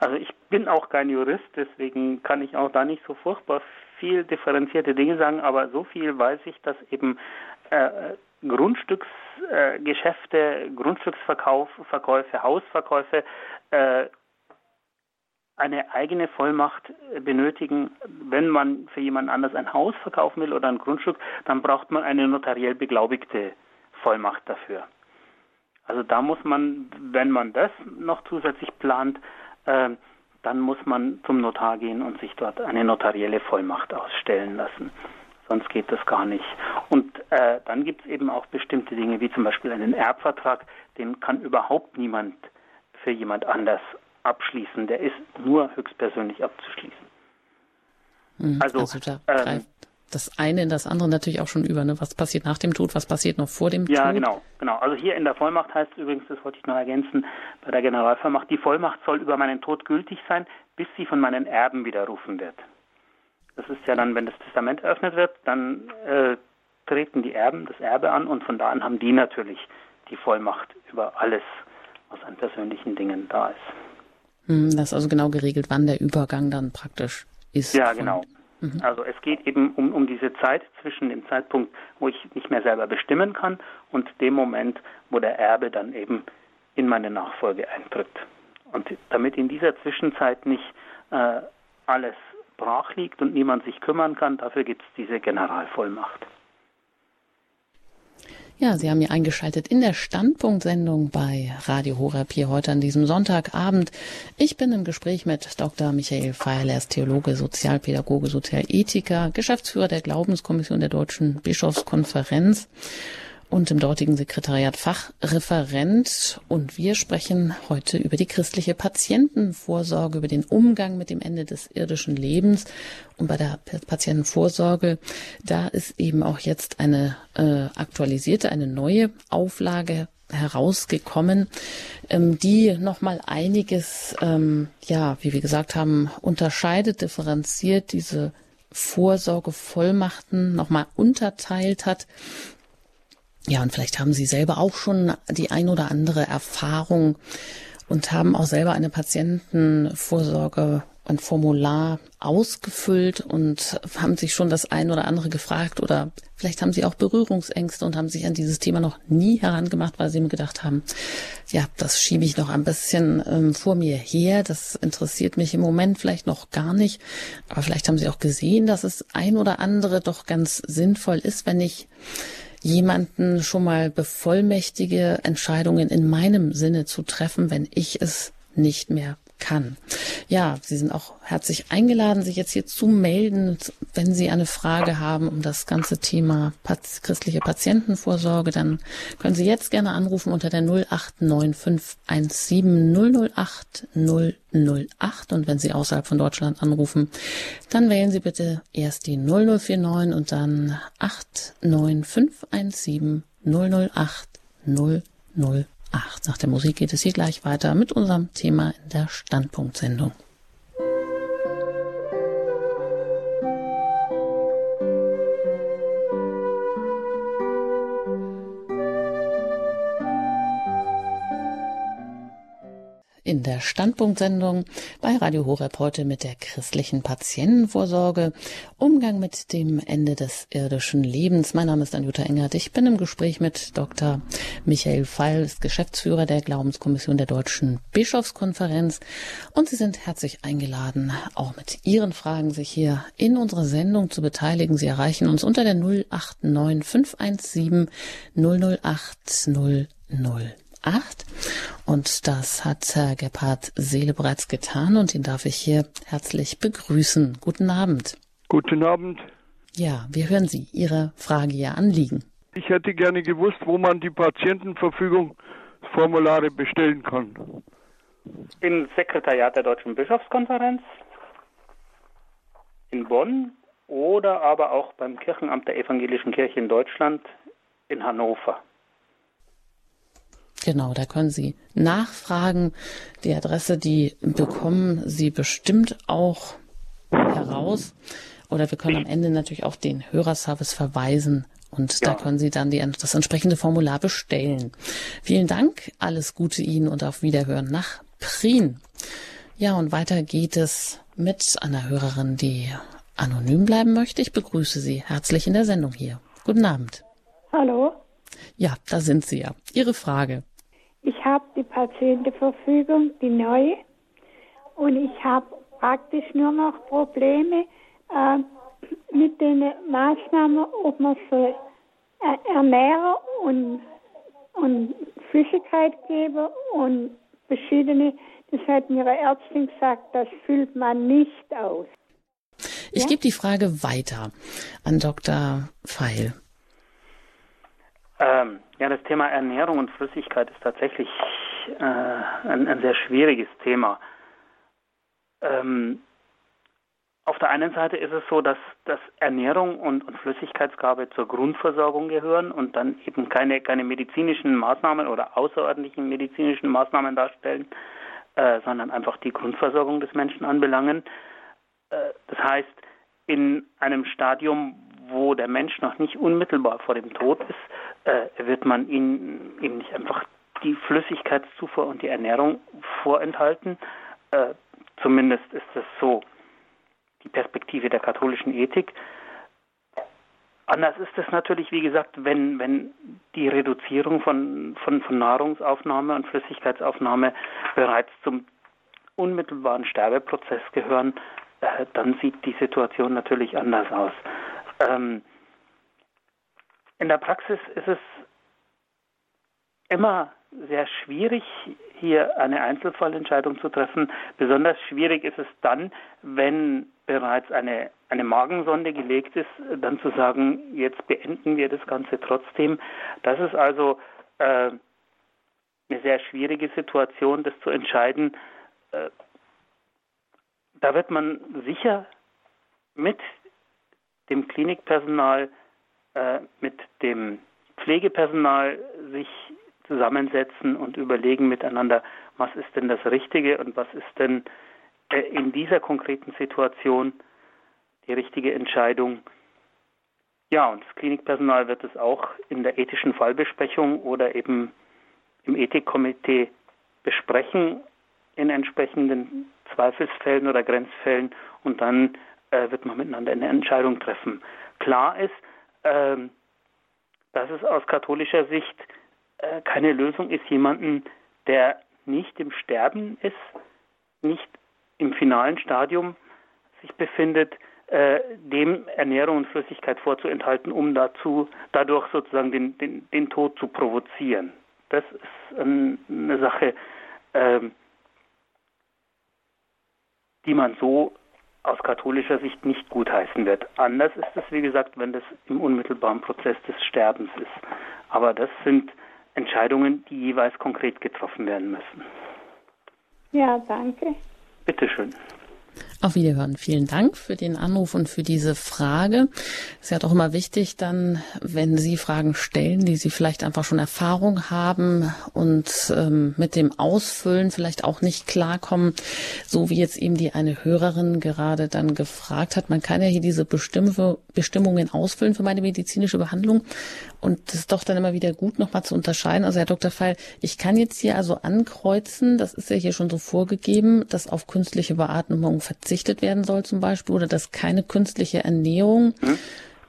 also ich bin auch kein Jurist, deswegen kann ich auch da nicht so furchtbar viel differenzierte Dinge sagen, aber so viel weiß ich, dass eben äh, Grundstücksgeschäfte, äh, Grundstücksverkäufe, Hausverkäufe äh, eine eigene Vollmacht benötigen. Wenn man für jemand anders ein Haus verkaufen will oder ein Grundstück, dann braucht man eine notariell beglaubigte Vollmacht dafür. Also da muss man, wenn man das noch zusätzlich plant, äh, dann muss man zum Notar gehen und sich dort eine notarielle Vollmacht ausstellen lassen. Sonst geht das gar nicht. Und äh, dann gibt es eben auch bestimmte Dinge, wie zum Beispiel einen Erbvertrag, den kann überhaupt niemand für jemand anders abschließen. Der ist nur höchstpersönlich abzuschließen. Hm, also, also da ähm, das eine in das andere natürlich auch schon über. Ne? Was passiert nach dem Tod, was passiert noch vor dem ja, Tod? Ja, genau, genau. Also hier in der Vollmacht heißt es übrigens, das wollte ich noch ergänzen, bei der Generalvollmacht, die Vollmacht soll über meinen Tod gültig sein, bis sie von meinen Erben widerrufen wird. Das ist ja dann, wenn das Testament eröffnet wird, dann äh, treten die Erben das Erbe an und von da an haben die natürlich die Vollmacht über alles, was an persönlichen Dingen da ist. Hm, das ist also genau geregelt, wann der Übergang dann praktisch ist. Ja, genau. Mhm. Also es geht eben um, um diese Zeit zwischen dem Zeitpunkt, wo ich nicht mehr selber bestimmen kann und dem Moment, wo der Erbe dann eben in meine Nachfolge eintritt. Und damit in dieser Zwischenzeit nicht äh, alles brach liegt und niemand sich kümmern kann, dafür gibt es diese Generalvollmacht. Ja, Sie haben hier eingeschaltet in der Standpunktsendung bei Radio Horeb hier heute an diesem Sonntagabend. Ich bin im Gespräch mit Dr. Michael Feil, er ist Theologe, Sozialpädagoge, Sozialethiker, Geschäftsführer der Glaubenskommission der Deutschen Bischofskonferenz und im dortigen Sekretariat Fachreferent. Und wir sprechen heute über die christliche Patientenvorsorge, über den Umgang mit dem Ende des irdischen Lebens. Und bei der Patientenvorsorge, da ist eben auch jetzt eine äh, aktualisierte, eine neue Auflage herausgekommen, ähm, die nochmal einiges, ähm, ja, wie wir gesagt haben, unterscheidet, differenziert, diese Vorsorgevollmachten nochmal unterteilt hat ja, und vielleicht haben Sie selber auch schon die ein oder andere Erfahrung und haben auch selber eine Patientenvorsorge ein Formular ausgefüllt und haben sich schon das ein oder andere gefragt oder vielleicht haben sie auch Berührungsängste und haben sich an dieses Thema noch nie herangemacht, weil sie mir gedacht haben, ja, das schiebe ich noch ein bisschen ähm, vor mir her, das interessiert mich im Moment vielleicht noch gar nicht, aber vielleicht haben sie auch gesehen, dass es ein oder andere doch ganz sinnvoll ist, wenn ich jemanden schon mal bevollmächtige, Entscheidungen in meinem Sinne zu treffen, wenn ich es nicht mehr kann. Ja, Sie sind auch herzlich eingeladen, sich jetzt hier zu melden, wenn Sie eine Frage haben um das ganze Thema christliche Patientenvorsorge, dann können Sie jetzt gerne anrufen unter der 089517008 008 und wenn Sie außerhalb von Deutschland anrufen, dann wählen Sie bitte erst die 0049 und dann 89517 008 008. 8. Nach der Musik geht es hier gleich weiter mit unserem Thema in der Standpunktsendung. In der Standpunktsendung bei Radio Horeb heute mit der christlichen Patientenvorsorge, Umgang mit dem Ende des irdischen Lebens. Mein Name ist Anjuta Engert. Ich bin im Gespräch mit Dr. Michael Feil, Geschäftsführer der Glaubenskommission der Deutschen Bischofskonferenz. Und Sie sind herzlich eingeladen, auch mit Ihren Fragen sich hier in unserer Sendung zu beteiligen. Sie erreichen uns unter der 089 517 008 0 08. Und das hat Herr Gebhard Seele bereits getan und ihn darf ich hier herzlich begrüßen. Guten Abend. Guten Abend. Ja, wir hören Sie, Ihre Frage, Ihr Anliegen. Ich hätte gerne gewusst, wo man die Patientenverfügungsformulare bestellen kann. Im Sekretariat der Deutschen Bischofskonferenz in Bonn oder aber auch beim Kirchenamt der Evangelischen Kirche in Deutschland in Hannover. Genau, da können Sie nachfragen. Die Adresse, die bekommen Sie bestimmt auch heraus. Oder wir können am Ende natürlich auf den Hörerservice verweisen und ja. da können Sie dann die, das entsprechende Formular bestellen. Vielen Dank, alles Gute Ihnen und auf Wiederhören nach Prien. Ja, und weiter geht es mit einer Hörerin, die anonym bleiben möchte. Ich begrüße Sie herzlich in der Sendung hier. Guten Abend. Hallo. Ja, da sind Sie ja. Ihre Frage. Ich habe die Patientenverfügung, die neue, und ich habe praktisch nur noch Probleme äh, mit den Maßnahmen, ob man so äh, Ernährung und, und Flüssigkeit geben und verschiedene, das hat mir eine Ärztin gesagt, das füllt man nicht aus. Ich ja? gebe die Frage weiter an Dr. Feil. Ähm, ja, das Thema Ernährung und Flüssigkeit ist tatsächlich äh, ein, ein, sehr schwieriges Thema. Ähm, auf der einen Seite ist es so, dass, dass Ernährung und, und, Flüssigkeitsgabe zur Grundversorgung gehören und dann eben keine, keine medizinischen Maßnahmen oder außerordentlichen medizinischen Maßnahmen darstellen, äh, sondern einfach die Grundversorgung des Menschen anbelangen. Äh, das heißt, in einem Stadium, wo der Mensch noch nicht unmittelbar vor dem Tod ist, wird man ihn eben nicht einfach die Flüssigkeitszufuhr und die Ernährung vorenthalten. Äh, zumindest ist es so die Perspektive der katholischen Ethik. Anders ist es natürlich, wie gesagt, wenn, wenn die Reduzierung von, von, von Nahrungsaufnahme und Flüssigkeitsaufnahme bereits zum unmittelbaren Sterbeprozess gehören, äh, dann sieht die Situation natürlich anders aus. Ähm, in der Praxis ist es immer sehr schwierig, hier eine Einzelfallentscheidung zu treffen. Besonders schwierig ist es dann, wenn bereits eine, eine Magensonde gelegt ist, dann zu sagen, jetzt beenden wir das Ganze trotzdem. Das ist also äh, eine sehr schwierige Situation, das zu entscheiden. Äh, da wird man sicher mit dem Klinikpersonal, äh, mit dem Pflegepersonal sich zusammensetzen und überlegen miteinander, was ist denn das Richtige und was ist denn äh, in dieser konkreten Situation die richtige Entscheidung. Ja, und das Klinikpersonal wird es auch in der ethischen Fallbesprechung oder eben im Ethikkomitee besprechen in entsprechenden Zweifelsfällen oder Grenzfällen und dann äh, wird man miteinander eine Entscheidung treffen. Klar ist, äh, dass es aus katholischer Sicht äh, keine Lösung ist, jemanden, der nicht im Sterben ist, nicht im finalen Stadium sich befindet, äh, dem Ernährung und Flüssigkeit vorzuenthalten, um dazu dadurch sozusagen den, den, den Tod zu provozieren. Das ist ähm, eine Sache, ähm, die man so aus katholischer Sicht nicht gutheißen wird. Anders ist es, wie gesagt, wenn das im unmittelbaren Prozess des Sterbens ist. Aber das sind Entscheidungen, die jeweils konkret getroffen werden müssen. Ja, danke. Bitteschön. Auf Wiederhören. Vielen Dank für den Anruf und für diese Frage. Es ist ja doch immer wichtig, dann, wenn Sie Fragen stellen, die Sie vielleicht einfach schon Erfahrung haben und ähm, mit dem Ausfüllen vielleicht auch nicht klarkommen, so wie jetzt eben die eine Hörerin gerade dann gefragt hat. Man kann ja hier diese Bestimm Bestimmungen ausfüllen für meine medizinische Behandlung und das ist doch dann immer wieder gut, nochmal zu unterscheiden. Also Herr Dr. Feil, ich kann jetzt hier also ankreuzen, das ist ja hier schon so vorgegeben, dass auf künstliche Beatmung verzichtet werden soll zum Beispiel oder dass keine künstliche Ernährung hm?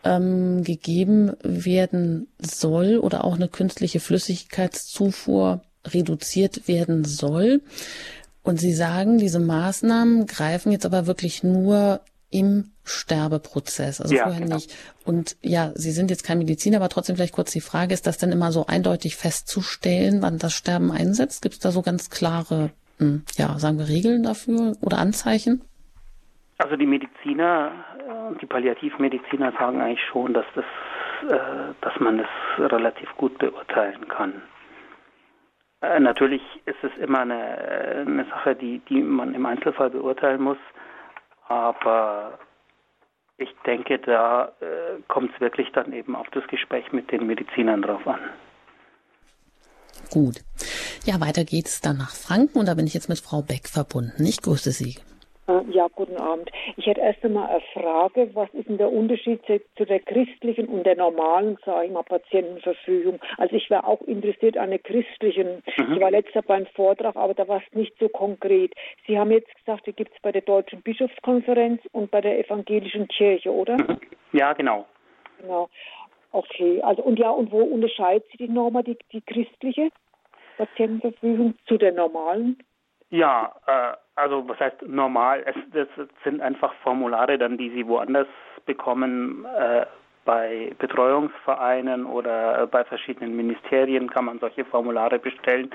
ähm, gegeben werden soll oder auch eine künstliche Flüssigkeitszufuhr reduziert werden soll. Und Sie sagen, diese Maßnahmen greifen jetzt aber wirklich nur im Sterbeprozess, also ja, vorher genau. nicht. Und ja, Sie sind jetzt kein Mediziner, aber trotzdem vielleicht kurz die Frage, ist das denn immer so eindeutig festzustellen, wann das Sterben einsetzt? Gibt es da so ganz klare, hm, ja, sagen wir Regeln dafür oder Anzeichen? Also die Mediziner und die Palliativmediziner sagen eigentlich schon, dass das, äh, dass man das relativ gut beurteilen kann. Äh, natürlich ist es immer eine, eine Sache, die, die man im Einzelfall beurteilen muss, aber ich denke, da äh, kommt es wirklich dann eben auf das Gespräch mit den Medizinern drauf an. Gut. Ja, weiter geht's dann nach Franken und da bin ich jetzt mit Frau Beck verbunden. Ich grüße Sie. Äh, ja, guten Abend. Ich hätte erst einmal eine Frage. Was ist denn der Unterschied zu der christlichen und der normalen, sage ich mal, Patientenverfügung? Also ich wäre auch interessiert an der christlichen. Mhm. Ich war letzter beim Vortrag, aber da war es nicht so konkret. Sie haben jetzt gesagt, die gibt es bei der Deutschen Bischofskonferenz und bei der Evangelischen Kirche, oder? Mhm. Ja, genau. Genau. Okay, also und ja, und wo unterscheidet sich die Norma, die, die christliche Patientenverfügung zu der normalen? Ja, äh, also was heißt normal? Es das sind einfach Formulare dann, die Sie woanders bekommen. Äh, bei Betreuungsvereinen oder bei verschiedenen Ministerien kann man solche Formulare bestellen.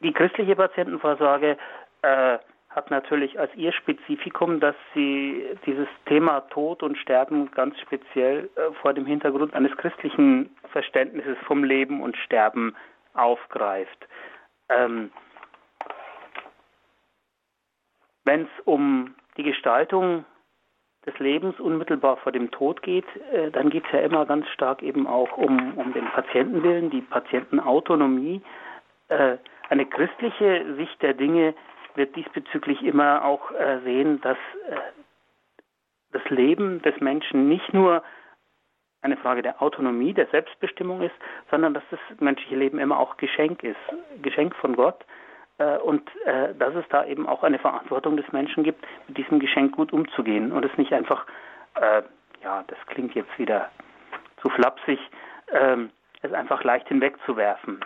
Die christliche Patientenvorsorge äh, hat natürlich als ihr Spezifikum, dass sie dieses Thema Tod und Sterben ganz speziell äh, vor dem Hintergrund eines christlichen Verständnisses vom Leben und Sterben aufgreift. Ähm, wenn es um die Gestaltung des Lebens unmittelbar vor dem Tod geht, äh, dann geht es ja immer ganz stark eben auch um, um den Patientenwillen, die Patientenautonomie. Äh, eine christliche Sicht der Dinge wird diesbezüglich immer auch äh, sehen, dass äh, das Leben des Menschen nicht nur eine Frage der Autonomie, der Selbstbestimmung ist, sondern dass das menschliche Leben immer auch Geschenk ist, Geschenk von Gott und äh, dass es da eben auch eine Verantwortung des Menschen gibt, mit diesem Geschenk gut umzugehen und es nicht einfach, äh, ja, das klingt jetzt wieder zu flapsig, ähm, es einfach leicht hinwegzuwerfen.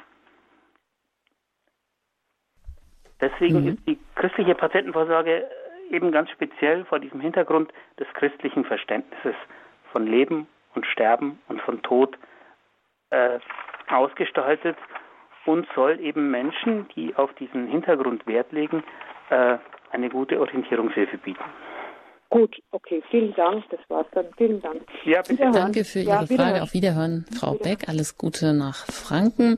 Deswegen mhm. ist die christliche Patientenvorsorge eben ganz speziell vor diesem Hintergrund des christlichen Verständnisses von Leben und Sterben und von Tod äh, ausgestaltet und soll eben Menschen, die auf diesen Hintergrund Wert legen, äh, eine gute Orientierungshilfe bieten. Gut, okay, vielen Dank. Das war's dann. Vielen Dank. Ja, bitte. Danke für Ihre ja, Frage. Auf Wiederhören, Frau Beck. Alles Gute nach Franken.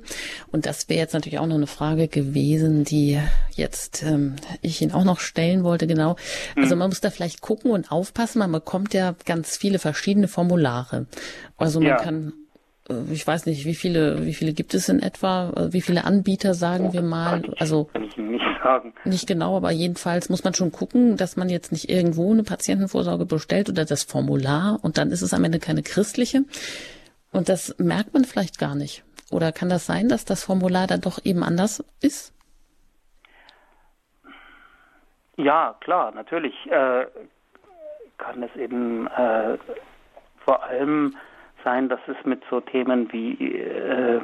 Und das wäre jetzt natürlich auch noch eine Frage gewesen, die jetzt ähm, ich Ihnen auch noch stellen wollte. Genau. Also mhm. man muss da vielleicht gucken und aufpassen. Man bekommt ja ganz viele verschiedene Formulare. Also man ja. kann ich weiß nicht, wie viele, wie viele gibt es in etwa, äh, wie viele Anbieter sagen wir mal, also sagen. Nicht genau, aber jedenfalls muss man schon gucken, dass man jetzt nicht irgendwo eine Patientenvorsorge bestellt oder das Formular und dann ist es am Ende keine christliche und das merkt man vielleicht gar nicht. Oder kann das sein, dass das Formular dann doch eben anders ist? Ja, klar, natürlich äh, kann es eben äh, vor allem sein, dass es mit so Themen wie äh,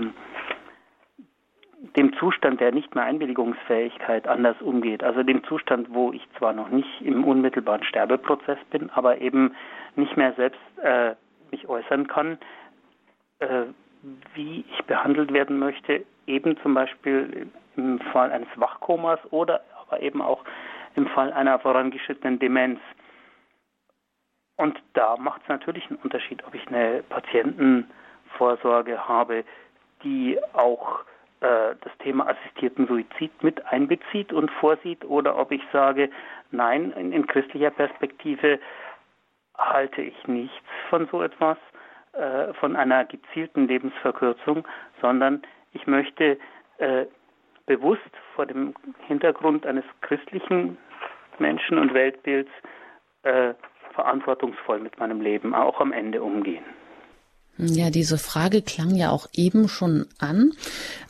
dem Zustand der nicht mehr Einwilligungsfähigkeit anders umgeht. Also dem Zustand, wo ich zwar noch nicht im unmittelbaren Sterbeprozess bin, aber eben nicht mehr selbst äh, mich äußern kann, äh, wie ich behandelt werden möchte, eben zum Beispiel im Fall eines Wachkomas oder aber eben auch im Fall einer vorangeschrittenen Demenz. Und da macht es natürlich einen Unterschied, ob ich eine Patientenvorsorge habe, die auch äh, das Thema assistierten Suizid mit einbezieht und vorsieht, oder ob ich sage, nein, in, in christlicher Perspektive halte ich nichts von so etwas, äh, von einer gezielten Lebensverkürzung, sondern ich möchte äh, bewusst vor dem Hintergrund eines christlichen Menschen- und Weltbilds äh, verantwortungsvoll mit meinem Leben auch am Ende umgehen. Ja, diese Frage klang ja auch eben schon an.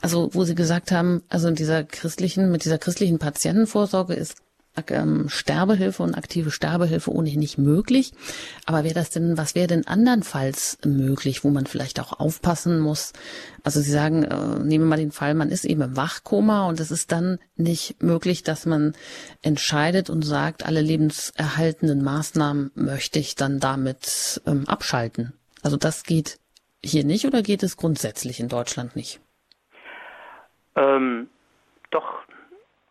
Also, wo Sie gesagt haben, also in dieser christlichen, mit dieser christlichen Patientenvorsorge ist ähm, Sterbehilfe und aktive Sterbehilfe ohnehin nicht möglich. Aber wäre das denn, was wäre denn andernfalls möglich, wo man vielleicht auch aufpassen muss? Also Sie sagen, äh, nehmen wir mal den Fall, man ist eben im Wachkoma und es ist dann nicht möglich, dass man entscheidet und sagt, alle lebenserhaltenden Maßnahmen möchte ich dann damit ähm, abschalten. Also das geht hier nicht oder geht es grundsätzlich in Deutschland nicht? Ähm, doch,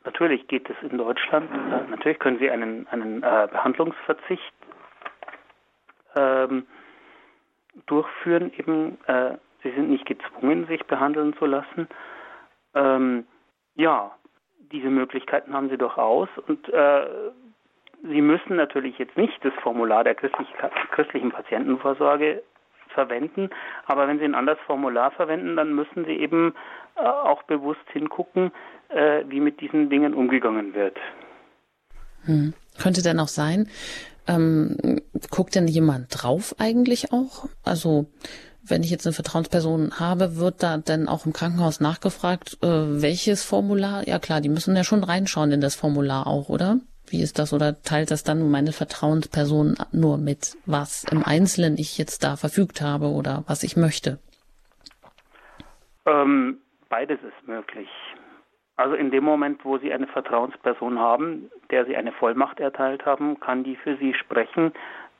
natürlich geht es in Deutschland. Äh, natürlich können Sie einen, einen äh, Behandlungsverzicht ähm, durchführen. Eben, äh, Sie sind nicht gezwungen, sich behandeln zu lassen. Ähm, ja, diese Möglichkeiten haben Sie durchaus und äh, Sie müssen natürlich jetzt nicht das Formular der christlich, christlichen Patientenvorsorge verwenden, aber wenn Sie ein anderes Formular verwenden, dann müssen Sie eben äh, auch bewusst hingucken, äh, wie mit diesen Dingen umgegangen wird. Hm. Könnte denn auch sein, ähm, guckt denn jemand drauf eigentlich auch? Also wenn ich jetzt eine Vertrauensperson habe, wird da dann auch im Krankenhaus nachgefragt, äh, welches Formular? Ja klar, die müssen ja schon reinschauen in das Formular auch, oder? Wie ist das? Oder teilt das dann meine Vertrauensperson nur mit, was im Einzelnen ich jetzt da verfügt habe oder was ich möchte? Ähm, beides ist möglich. Also in dem Moment, wo Sie eine Vertrauensperson haben, der Sie eine Vollmacht erteilt haben, kann die für Sie sprechen.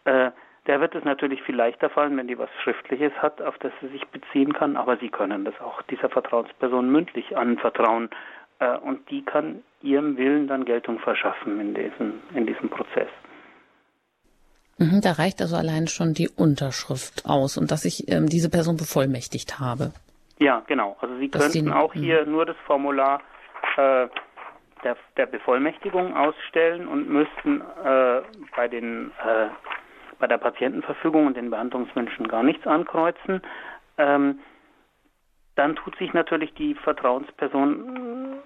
Äh, der wird es natürlich viel leichter fallen, wenn die was Schriftliches hat, auf das sie sich beziehen kann, aber Sie können das auch dieser Vertrauensperson mündlich anvertrauen äh, und die kann ihrem Willen dann Geltung verschaffen in diesem, in diesem Prozess. Mhm, da reicht also allein schon die Unterschrift aus und dass ich ähm, diese Person bevollmächtigt habe. Ja, genau. Also Sie das könnten auch hier mhm. nur das Formular äh, der, der, Bevollmächtigung ausstellen und müssten äh, bei den äh, bei der Patientenverfügung und den Behandlungswünschen gar nichts ankreuzen. Ähm, dann tut sich natürlich die Vertrauensperson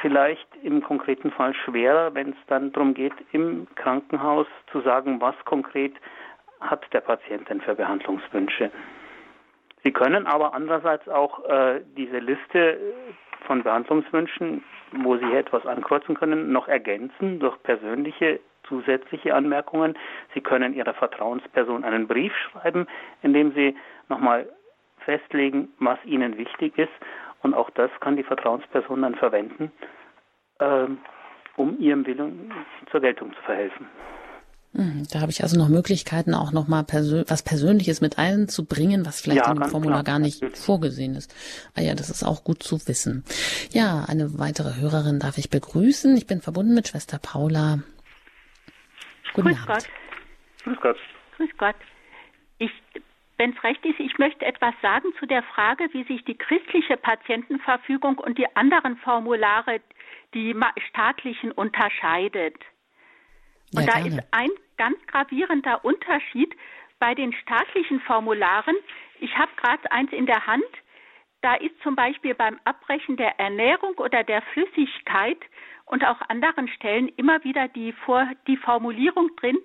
vielleicht im konkreten Fall schwerer, wenn es dann darum geht, im Krankenhaus zu sagen, was konkret hat der Patient denn für Behandlungswünsche. Sie können aber andererseits auch äh, diese Liste von Behandlungswünschen, wo Sie etwas ankreuzen können, noch ergänzen durch persönliche zusätzliche Anmerkungen. Sie können Ihrer Vertrauensperson einen Brief schreiben, in dem Sie nochmal festlegen, was ihnen wichtig ist. Und auch das kann die Vertrauensperson dann verwenden, ähm, um ihrem Willen zur Geltung zu verhelfen. Mhm, da habe ich also noch Möglichkeiten, auch noch mal persö was Persönliches mit einzubringen, was vielleicht ja, in dem Formular klar, gar nicht natürlich. vorgesehen ist. Ah ja, das ist auch gut zu wissen. Ja, eine weitere Hörerin darf ich begrüßen. Ich bin verbunden mit Schwester Paula. Guten Grüß Abend. Gott. Grüß Gott. Grüß Gott. Ich wenn es recht ist, ich möchte etwas sagen zu der Frage, wie sich die christliche Patientenverfügung und die anderen Formulare, die staatlichen, unterscheidet. Und ja, da ist ein ganz gravierender Unterschied bei den staatlichen Formularen. Ich habe gerade eins in der Hand. Da ist zum Beispiel beim Abbrechen der Ernährung oder der Flüssigkeit und auch anderen Stellen immer wieder die, Vor die Formulierung drin,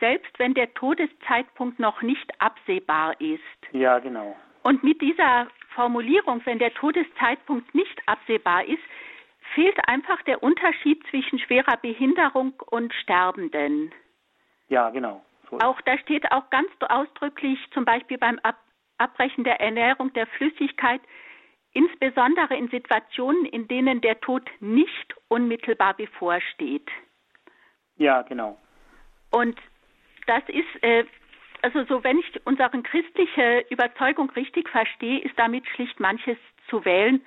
selbst wenn der Todeszeitpunkt noch nicht absehbar ist. Ja, genau. Und mit dieser Formulierung, wenn der Todeszeitpunkt nicht absehbar ist, fehlt einfach der Unterschied zwischen schwerer Behinderung und Sterbenden. Ja, genau. So auch da steht auch ganz ausdrücklich, zum Beispiel beim Ab Abbrechen der Ernährung der Flüssigkeit, insbesondere in Situationen, in denen der Tod nicht unmittelbar bevorsteht. Ja, genau. Und das ist, äh, also so wenn ich unsere christliche Überzeugung richtig verstehe, ist damit schlicht manches zu wählen,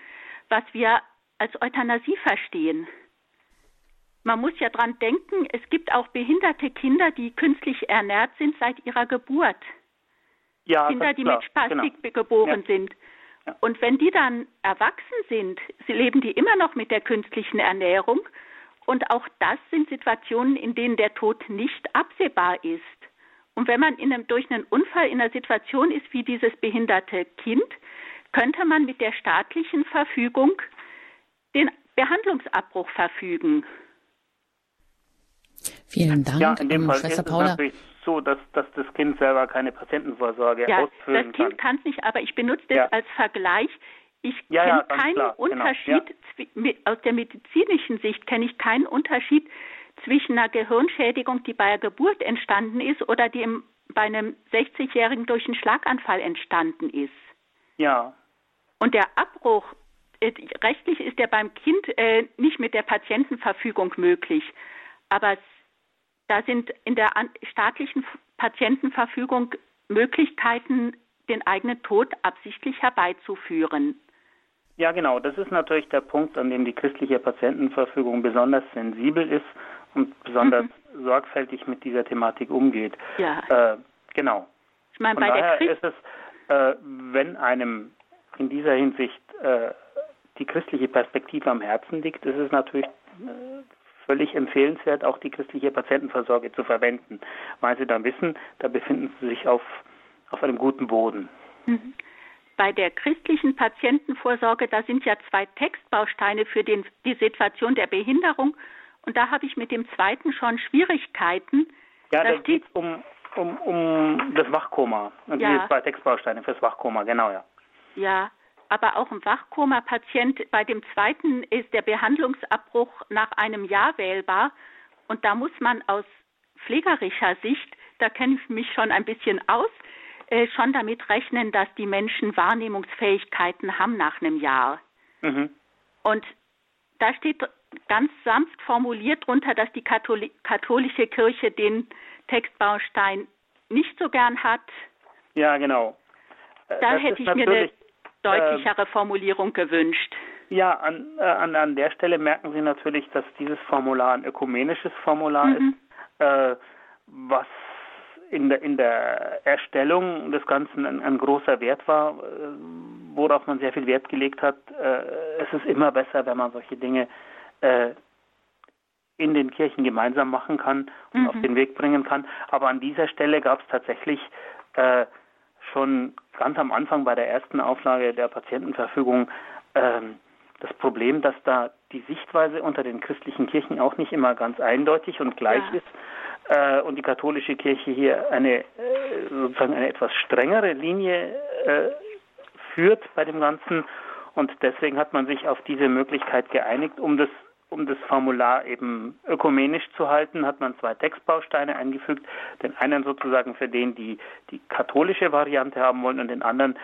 was wir als Euthanasie verstehen. Man muss ja dran denken, es gibt auch behinderte Kinder, die künstlich ernährt sind seit ihrer Geburt. Ja, Kinder, die mit Spastik genau. geboren ja. sind. Ja. Und wenn die dann erwachsen sind, sie leben die immer noch mit der künstlichen Ernährung und auch das sind Situationen, in denen der Tod nicht absehbar ist. Und wenn man in einem, durch einen Unfall in einer Situation ist wie dieses behinderte Kind, könnte man mit der staatlichen Verfügung den Behandlungsabbruch verfügen. Vielen Dank, ja, in dem Fall Schwester ist Paula. Es natürlich so, dass, dass das Kind selber keine Patientenvorsorge ja, ausfüllen kann. Das Kind kann es nicht, aber ich benutze das ja. als Vergleich. Ich ja, kenne keinen klar, genau, Unterschied genau, aus der medizinischen Sicht kenne ich keinen Unterschied zwischen einer Gehirnschädigung, die bei der Geburt entstanden ist, oder die im, bei einem 60-Jährigen durch einen Schlaganfall entstanden ist. Ja. Und der Abbruch, äh, rechtlich ist der beim Kind äh, nicht mit der Patientenverfügung möglich. Aber da sind in der staatlichen Patientenverfügung Möglichkeiten, den eigenen Tod absichtlich herbeizuführen. Ja, genau. Das ist natürlich der Punkt, an dem die christliche Patientenverfügung besonders sensibel ist und besonders mhm. sorgfältig mit dieser Thematik umgeht. Ja. Äh, genau. Ich meine, Von bei daher der ist es, äh, wenn einem in dieser Hinsicht äh, die christliche Perspektive am Herzen liegt, ist es natürlich äh, völlig empfehlenswert, auch die christliche Patientenversorge zu verwenden, weil sie dann wissen, da befinden sie sich auf, auf einem guten Boden. Mhm. Bei der christlichen Patientenvorsorge, da sind ja zwei Textbausteine für den, die Situation der Behinderung. Und da habe ich mit dem zweiten schon Schwierigkeiten. Ja, da, geht es um, um, um das Wachkoma. Und ja. diese zwei Textbausteine fürs Wachkoma, genau, ja. Ja, aber auch ein Wachkoma-Patient, bei dem zweiten ist der Behandlungsabbruch nach einem Jahr wählbar. Und da muss man aus pflegerischer Sicht, da kenne ich mich schon ein bisschen aus, äh, schon damit rechnen, dass die Menschen Wahrnehmungsfähigkeiten haben nach einem Jahr. Mhm. Und da steht ganz sanft formuliert drunter, dass die Katholi katholische Kirche den Textbaustein nicht so gern hat. Ja, genau. Äh, da das hätte ich mir eine deutlichere ähm, Formulierung gewünscht. Ja, an, äh, an, an der Stelle merken Sie natürlich, dass dieses Formular ein ökumenisches Formular mhm. ist, äh, was in der, in der Erstellung des Ganzen ein, ein großer Wert war, äh, worauf man sehr viel Wert gelegt hat. Äh, es ist immer besser, wenn man solche Dinge äh, in den Kirchen gemeinsam machen kann und mhm. auf den Weg bringen kann. Aber an dieser Stelle gab es tatsächlich äh, schon ganz am Anfang bei der ersten Auflage der Patientenverfügung ähm, das Problem, dass da die Sichtweise unter den christlichen Kirchen auch nicht immer ganz eindeutig und gleich ja. ist äh, und die katholische Kirche hier eine äh, sozusagen eine etwas strengere Linie äh, führt bei dem Ganzen und deswegen hat man sich auf diese Möglichkeit geeinigt, um das um das Formular eben ökumenisch zu halten, hat man zwei Textbausteine eingefügt. Den einen sozusagen für den, die die katholische Variante haben wollen und den anderen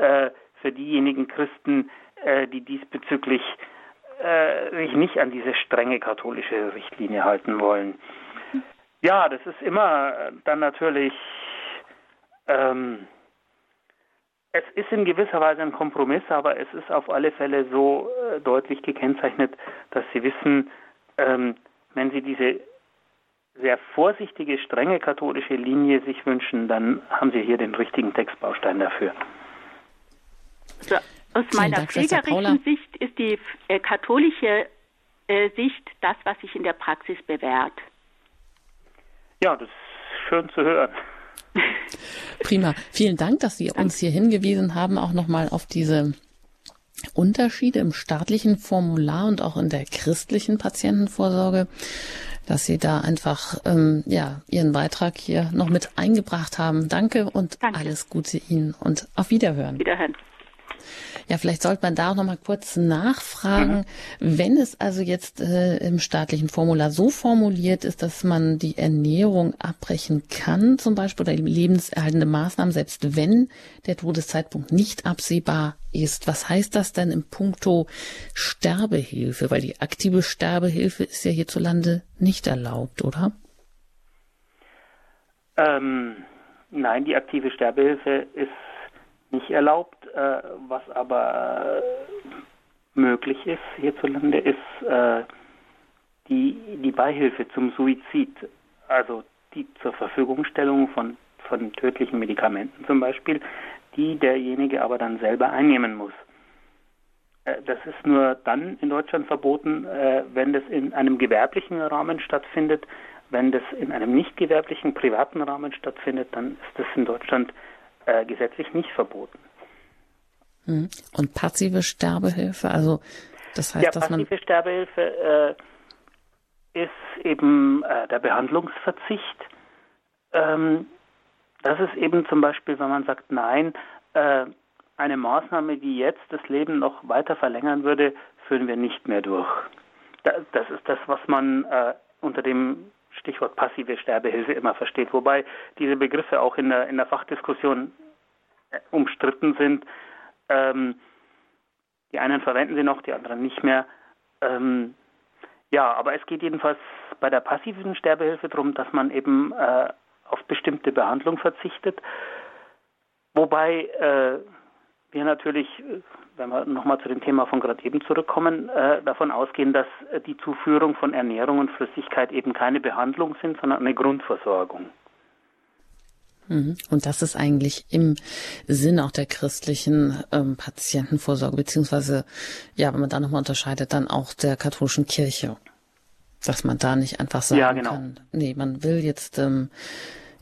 äh, für diejenigen Christen, äh, die diesbezüglich äh, sich nicht an diese strenge katholische Richtlinie halten wollen. Ja, das ist immer dann natürlich ähm, es ist in gewisser Weise ein Kompromiss, aber es ist auf alle Fälle so äh, deutlich gekennzeichnet, dass Sie wissen, ähm, wenn Sie diese sehr vorsichtige, strenge katholische Linie sich wünschen, dann haben Sie hier den richtigen Textbaustein dafür. So, aus meiner Dank, pflegerischen Sicht ist die äh, katholische äh, Sicht das, was sich in der Praxis bewährt. Ja, das ist schön zu hören. Prima. Vielen Dank, dass Sie uns hier hingewiesen haben, auch nochmal auf diese Unterschiede im staatlichen Formular und auch in der christlichen Patientenvorsorge, dass Sie da einfach ähm, ja Ihren Beitrag hier noch mit eingebracht haben. Danke und Danke. alles Gute Ihnen und auf Wiederhören. Wiederhören. Ja, vielleicht sollte man da auch noch mal kurz nachfragen, mhm. wenn es also jetzt äh, im staatlichen Formular so formuliert ist, dass man die Ernährung abbrechen kann, zum Beispiel oder lebenserhaltende Maßnahmen, selbst wenn der Todeszeitpunkt nicht absehbar ist. Was heißt das denn im Punkto Sterbehilfe? Weil die aktive Sterbehilfe ist ja hierzulande nicht erlaubt, oder? Ähm, nein, die aktive Sterbehilfe ist nicht erlaubt. Äh, was aber möglich ist hierzulande, ist äh, die, die Beihilfe zum Suizid. Also die zur Verfügungstellung von, von tödlichen Medikamenten zum Beispiel, die derjenige aber dann selber einnehmen muss. Äh, das ist nur dann in Deutschland verboten, äh, wenn das in einem gewerblichen Rahmen stattfindet. Wenn das in einem nicht gewerblichen, privaten Rahmen stattfindet, dann ist das in Deutschland äh, gesetzlich nicht verboten. Hm. Und passive Sterbehilfe, also das heißt, ja, dass man. Passive Sterbehilfe äh, ist eben äh, der Behandlungsverzicht. Ähm, das ist eben zum Beispiel, wenn man sagt, nein, äh, eine Maßnahme, die jetzt das Leben noch weiter verlängern würde, führen wir nicht mehr durch. das ist das, was man äh, unter dem Stichwort passive Sterbehilfe immer versteht, wobei diese Begriffe auch in der, in der Fachdiskussion äh, umstritten sind. Ähm, die einen verwenden sie noch, die anderen nicht mehr. Ähm, ja, aber es geht jedenfalls bei der passiven Sterbehilfe darum, dass man eben äh, auf bestimmte Behandlung verzichtet. Wobei äh, wir natürlich, äh, wenn wir nochmal zu dem Thema von gerade eben zurückkommen, äh, davon ausgehen, dass äh, die Zuführung von Ernährung und Flüssigkeit eben keine Behandlung sind, sondern eine Grundversorgung. Mhm. Und das ist eigentlich im Sinn auch der christlichen ähm, Patientenvorsorge, beziehungsweise, ja, wenn man da nochmal unterscheidet, dann auch der katholischen Kirche. Dass man da nicht einfach sagen ja, genau. kann, nee, man will jetzt ähm,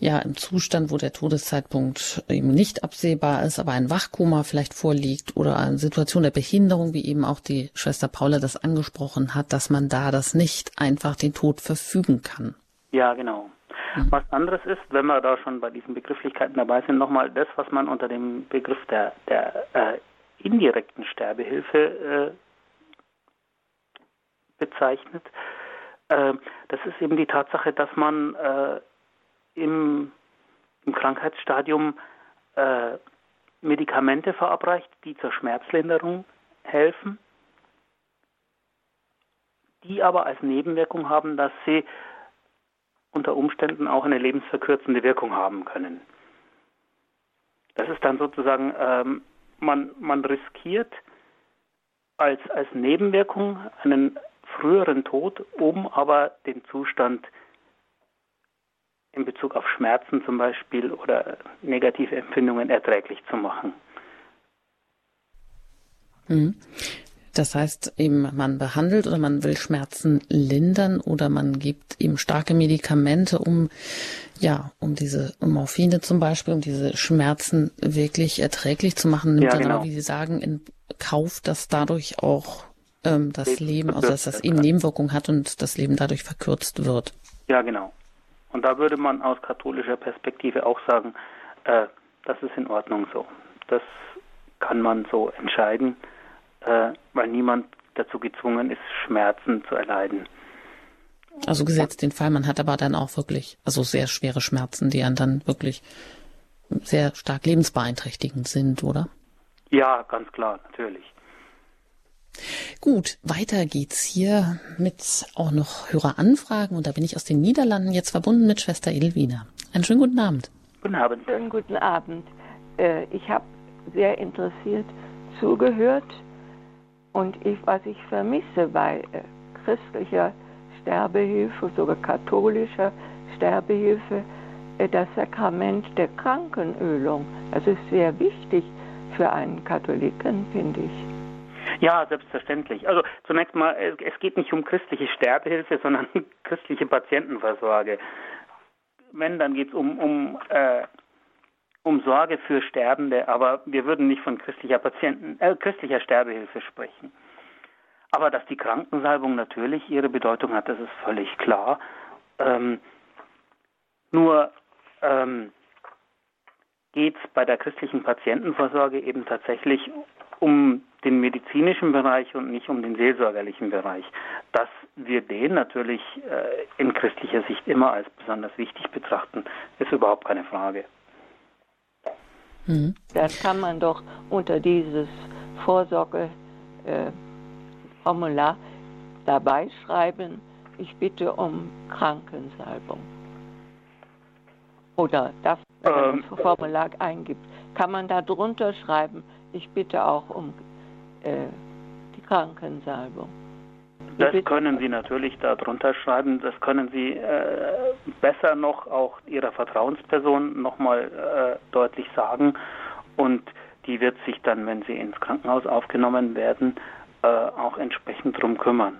ja im Zustand, wo der Todeszeitpunkt eben nicht absehbar ist, aber ein Wachkoma vielleicht vorliegt oder eine Situation der Behinderung, wie eben auch die Schwester Paula das angesprochen hat, dass man da das nicht einfach den Tod verfügen kann. Ja, genau. Mhm. Was anderes ist, wenn wir da schon bei diesen Begrifflichkeiten dabei sind, nochmal das, was man unter dem Begriff der, der äh, indirekten Sterbehilfe äh, bezeichnet. Äh, das ist eben die Tatsache, dass man äh, im, im Krankheitsstadium äh, Medikamente verabreicht, die zur Schmerzlinderung helfen, die aber als Nebenwirkung haben, dass sie unter Umständen auch eine lebensverkürzende Wirkung haben können. Das ist dann sozusagen, ähm, man, man riskiert als, als Nebenwirkung einen früheren Tod, um aber den Zustand in Bezug auf Schmerzen zum Beispiel oder negative Empfindungen erträglich zu machen. Mhm. Das heißt eben, man behandelt oder man will Schmerzen lindern oder man gibt ihm starke Medikamente, um ja, um diese Morphine zum Beispiel, um diese Schmerzen wirklich erträglich zu machen, nimmt ja, dann genau. aber, wie Sie sagen, in Kauf, dass dadurch auch ähm, das Leben, also dass das eben Nebenwirkungen hat und das Leben dadurch verkürzt wird. Ja, genau. Und da würde man aus katholischer Perspektive auch sagen, äh, das ist in Ordnung so. Das kann man so entscheiden, äh, weil niemand dazu gezwungen ist, Schmerzen zu erleiden. Also gesetzt den Fall, man hat aber dann auch wirklich, also sehr schwere Schmerzen, die einen dann wirklich sehr stark lebensbeeinträchtigend sind, oder? Ja, ganz klar, natürlich. Gut, weiter geht's hier mit auch noch Höreranfragen und da bin ich aus den Niederlanden jetzt verbunden mit Schwester Elvina. Einen schönen guten Abend. Guten Abend. Schönen guten Abend. Äh, ich habe sehr interessiert zugehört und ich, was ich vermisse bei äh, christlicher Sterbehilfe, sogar katholischer Sterbehilfe, äh, das Sakrament der Krankenölung. Das ist sehr wichtig für einen Katholiken, finde ich. Ja, selbstverständlich. Also zunächst mal, es geht nicht um christliche Sterbehilfe, sondern christliche Patientenversorge. Wenn, dann geht es um, um, äh, um Sorge für Sterbende, aber wir würden nicht von christlicher Patienten, äh, christlicher Sterbehilfe sprechen. Aber dass die Krankensalbung natürlich ihre Bedeutung hat, das ist völlig klar. Ähm, nur ähm, geht es bei der christlichen Patientenversorge eben tatsächlich um den medizinischen Bereich und nicht um den seelsorgerlichen Bereich. Dass wir den natürlich äh, in christlicher Sicht immer als besonders wichtig betrachten, ist überhaupt keine Frage. Mhm. Das kann man doch unter dieses Vorsorgeformular äh, dabei schreiben, ich bitte um Krankensalbung. Oder man ähm, das Formular eingibt, kann man da drunter schreiben, ich bitte auch um äh, die Krankensalbung. Das können Sie natürlich darunter schreiben. Das können Sie äh, besser noch auch Ihrer Vertrauensperson nochmal äh, deutlich sagen. Und die wird sich dann, wenn Sie ins Krankenhaus aufgenommen werden, äh, auch entsprechend drum kümmern.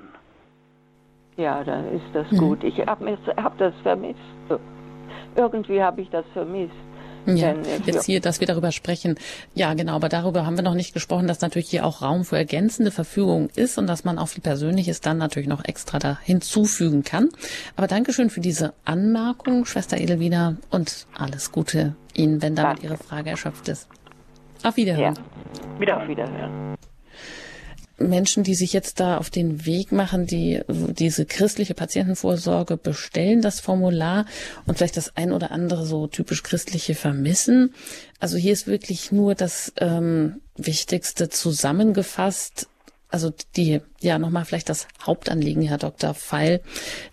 Ja, dann ist das mhm. gut. Ich habe hab das vermisst. Irgendwie habe ich das vermisst. Ja, jetzt hier, dass wir darüber sprechen. Ja, genau, aber darüber haben wir noch nicht gesprochen, dass natürlich hier auch Raum für ergänzende Verfügung ist und dass man auch viel Persönliches dann natürlich noch extra da hinzufügen kann. Aber Dankeschön für diese Anmerkung, Schwester Edelwiener, und alles Gute Ihnen, wenn damit Danke. Ihre Frage erschöpft ist. Auf Wiederhören. Ja. Wieder auf Wiederhören. Menschen, die sich jetzt da auf den Weg machen, die diese christliche Patientenvorsorge bestellen, das Formular und vielleicht das ein oder andere so typisch christliche vermissen. Also hier ist wirklich nur das ähm, Wichtigste zusammengefasst. Also die, ja, nochmal vielleicht das Hauptanliegen, Herr Dr. Feil,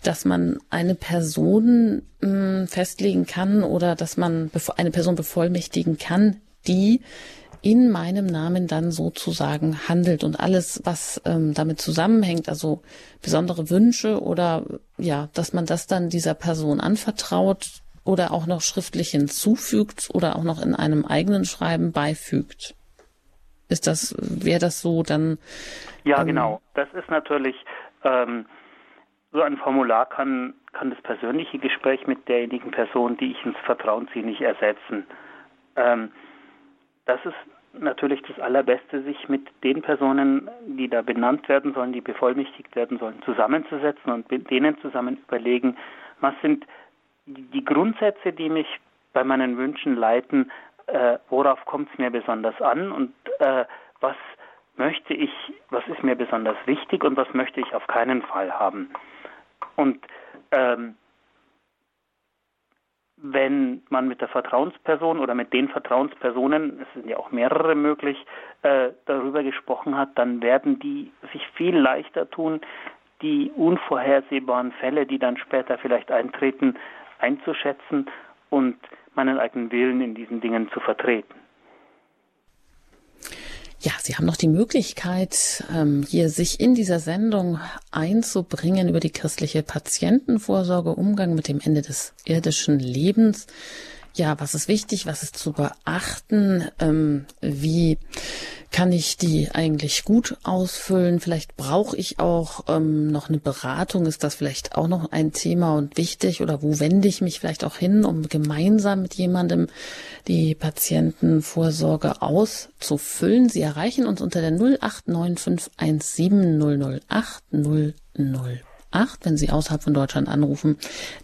dass man eine Person mh, hm, festlegen kann oder dass man eine Person bevollmächtigen kann, die in meinem Namen dann sozusagen handelt und alles, was ähm, damit zusammenhängt, also besondere Wünsche oder ja, dass man das dann dieser Person anvertraut oder auch noch schriftlich hinzufügt oder auch noch in einem eigenen Schreiben beifügt. Ist das, wäre das so dann? Ja, ähm, genau. Das ist natürlich ähm, so ein Formular kann kann das persönliche Gespräch mit derjenigen Person, die ich ins Vertrauen ziehe, nicht ersetzen. Ähm, das ist natürlich das Allerbeste, sich mit den Personen, die da benannt werden sollen, die bevollmächtigt werden sollen, zusammenzusetzen und mit denen zusammen überlegen, was sind die Grundsätze, die mich bei meinen Wünschen leiten, äh, worauf kommt es mir besonders an und äh, was möchte ich, was ist mir besonders wichtig und was möchte ich auf keinen Fall haben. Und ähm, wenn man mit der Vertrauensperson oder mit den Vertrauenspersonen, es sind ja auch mehrere möglich, äh, darüber gesprochen hat, dann werden die sich viel leichter tun, die unvorhersehbaren Fälle, die dann später vielleicht eintreten, einzuschätzen und meinen eigenen Willen in diesen Dingen zu vertreten. Ja, Sie haben noch die Möglichkeit, ähm, hier sich in dieser Sendung einzubringen über die christliche Patientenvorsorge, Umgang mit dem Ende des irdischen Lebens. Ja, was ist wichtig, was ist zu beachten, ähm, wie kann ich die eigentlich gut ausfüllen? Vielleicht brauche ich auch ähm, noch eine Beratung. Ist das vielleicht auch noch ein Thema und wichtig? Oder wo wende ich mich vielleicht auch hin, um gemeinsam mit jemandem die Patientenvorsorge auszufüllen? Sie erreichen uns unter der 089517008008. Wenn Sie außerhalb von Deutschland anrufen,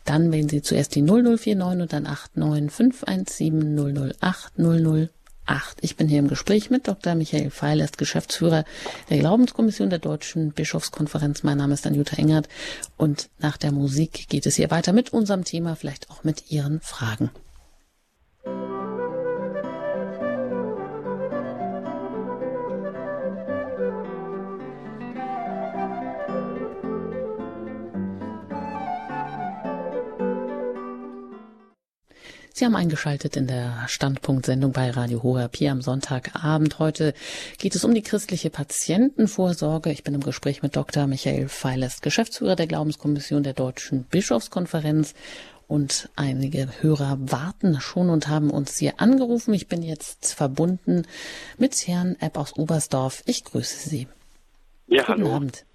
dann wählen Sie zuerst die 0049 und dann 89517008008. 8. Ich bin hier im Gespräch mit Dr. Michael Feil, ist Geschäftsführer der Glaubenskommission der Deutschen Bischofskonferenz. Mein Name ist Anjuta Engert und nach der Musik geht es hier weiter mit unserem Thema, vielleicht auch mit Ihren Fragen. Sie haben eingeschaltet in der Standpunktsendung bei Radio Horeb hier am Sonntagabend. Heute geht es um die christliche Patientenvorsorge. Ich bin im Gespräch mit Dr. Michael Feilest, Geschäftsführer der Glaubenskommission der Deutschen Bischofskonferenz. Und einige Hörer warten schon und haben uns hier angerufen. Ich bin jetzt verbunden mit Herrn Epp aus Oberstdorf. Ich grüße Sie. Ja, Guten hallo. Abend.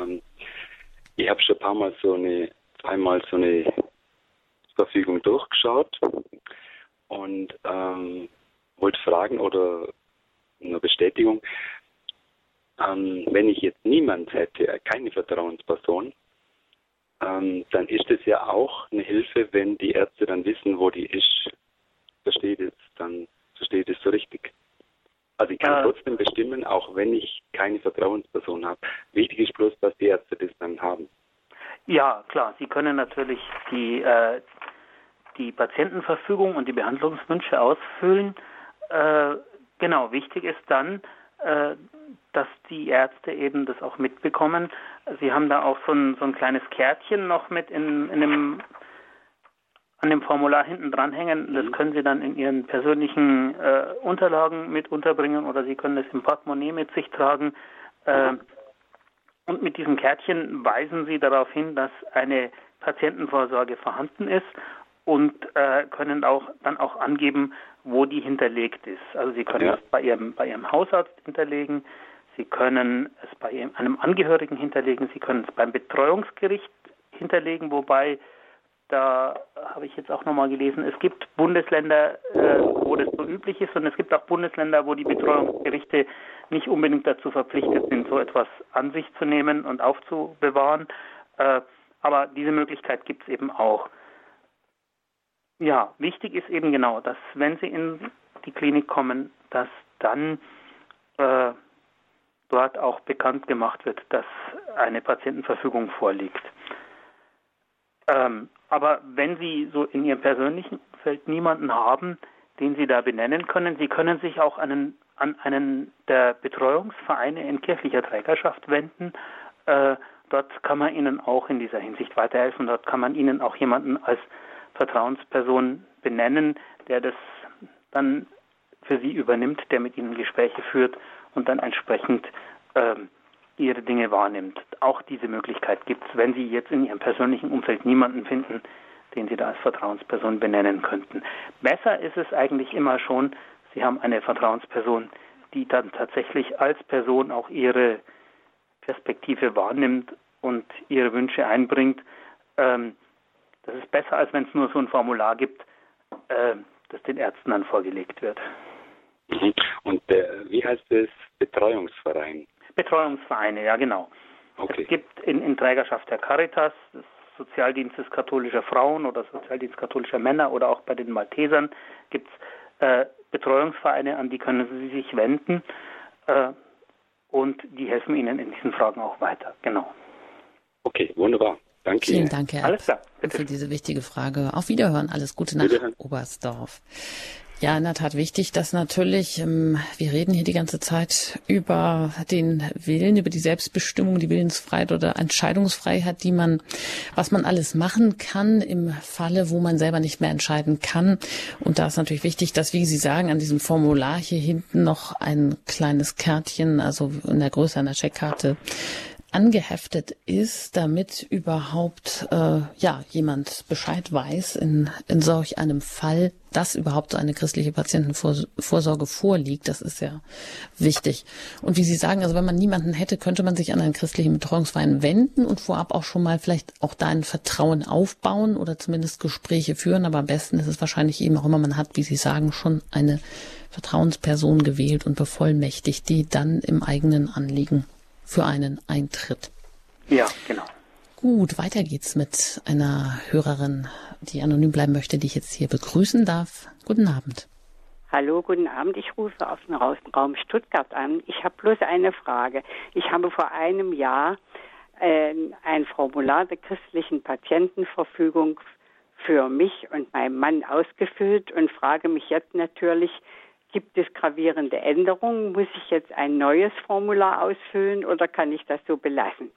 Ähm, ich habe schon ein paar Mal so eine, einmal so eine Verfügung durchgeschaut und ähm, wollte fragen oder eine Bestätigung, ähm, wenn ich jetzt niemand hätte, keine Vertrauensperson, ähm, dann ist es ja auch eine Hilfe, wenn die Ärzte dann wissen, wo die ist. Versteht es dann, versteht es so richtig. Also ich kann äh, trotzdem bestimmen, auch wenn ich keine Vertrauensperson habe. Wichtig ist bloß, dass die Ärzte das dann haben. Ja, klar. Sie können natürlich die, äh, die Patientenverfügung und die Behandlungswünsche ausfüllen. Äh, genau, wichtig ist dann, äh, dass die Ärzte eben das auch mitbekommen. Sie haben da auch so ein, so ein kleines Kärtchen noch mit in, in dem, an dem Formular hinten dranhängen. Das mhm. können Sie dann in Ihren persönlichen äh, Unterlagen mit unterbringen oder Sie können es im Portemonnaie mit sich tragen. Äh, und mit diesem Kärtchen weisen Sie darauf hin, dass eine Patientenvorsorge vorhanden ist und äh, können auch dann auch angeben, wo die hinterlegt ist. Also Sie können ja. es bei Ihrem, bei Ihrem Hausarzt hinterlegen, Sie können es bei einem Angehörigen hinterlegen, Sie können es beim Betreuungsgericht hinterlegen, wobei da habe ich jetzt auch nochmal gelesen, es gibt Bundesländer, äh, wo das so üblich ist und es gibt auch Bundesländer, wo die Betreuungsgerichte nicht unbedingt dazu verpflichtet sind, so etwas an sich zu nehmen und aufzubewahren. Äh, aber diese Möglichkeit gibt es eben auch. Ja, wichtig ist eben genau, dass wenn Sie in die Klinik kommen, dass dann äh, dort auch bekannt gemacht wird, dass eine Patientenverfügung vorliegt. Ähm, aber wenn Sie so in Ihrem persönlichen Umfeld niemanden haben, den Sie da benennen können, Sie können sich auch einen, an einen der Betreuungsvereine in kirchlicher Trägerschaft wenden. Äh, dort kann man Ihnen auch in dieser Hinsicht weiterhelfen. Dort kann man Ihnen auch jemanden als Vertrauensperson benennen, der das dann für Sie übernimmt, der mit Ihnen Gespräche führt und dann entsprechend ähm, ihre Dinge wahrnimmt. Auch diese Möglichkeit gibt es, wenn Sie jetzt in Ihrem persönlichen Umfeld niemanden finden, den Sie da als Vertrauensperson benennen könnten. Besser ist es eigentlich immer schon, Sie haben eine Vertrauensperson, die dann tatsächlich als Person auch ihre Perspektive wahrnimmt und ihre Wünsche einbringt. Ähm, das ist besser, als wenn es nur so ein Formular gibt, äh, das den Ärzten dann vorgelegt wird. Mhm. Und äh, wie heißt es Betreuungsverein? Betreuungsvereine, ja genau. Okay. Es gibt in, in Trägerschaft der Caritas, des Sozialdienstes katholischer Frauen oder Sozialdienst katholischer Männer oder auch bei den Maltesern gibt es äh, Betreuungsvereine, an die können Sie sich wenden äh, und die helfen Ihnen in diesen Fragen auch weiter. Genau. Okay, wunderbar. Danke. Vielen Dank, Herr Alles klar, für diese wichtige Frage. Auf Wiederhören. Alles Gute nach Oberstdorf. Ja, in der Tat wichtig, dass natürlich, ähm, wir reden hier die ganze Zeit über den Willen, über die Selbstbestimmung, die Willensfreiheit oder Entscheidungsfreiheit, die man, was man alles machen kann im Falle, wo man selber nicht mehr entscheiden kann. Und da ist natürlich wichtig, dass, wie Sie sagen, an diesem Formular hier hinten noch ein kleines Kärtchen, also in der Größe einer Checkkarte, angeheftet ist, damit überhaupt äh, ja jemand Bescheid weiß in, in solch einem Fall, dass überhaupt eine christliche Patientenvorsorge vorliegt. Das ist ja wichtig. Und wie Sie sagen, also wenn man niemanden hätte, könnte man sich an einen christlichen Betreuungsverein wenden und vorab auch schon mal vielleicht auch da ein Vertrauen aufbauen oder zumindest Gespräche führen. Aber am besten ist es wahrscheinlich eben auch immer, man hat, wie Sie sagen, schon eine Vertrauensperson gewählt und bevollmächtigt, die dann im eigenen Anliegen für einen Eintritt. Ja, genau. Gut, weiter geht's mit einer Hörerin, die anonym bleiben möchte, die ich jetzt hier begrüßen darf. Guten Abend. Hallo, guten Abend. Ich rufe aus dem Raum Stuttgart an. Ich habe bloß eine Frage. Ich habe vor einem Jahr äh, ein Formular der christlichen Patientenverfügung für mich und meinen Mann ausgefüllt und frage mich jetzt natürlich, Gibt es gravierende Änderungen? Muss ich jetzt ein neues Formular ausfüllen oder kann ich das so belassen?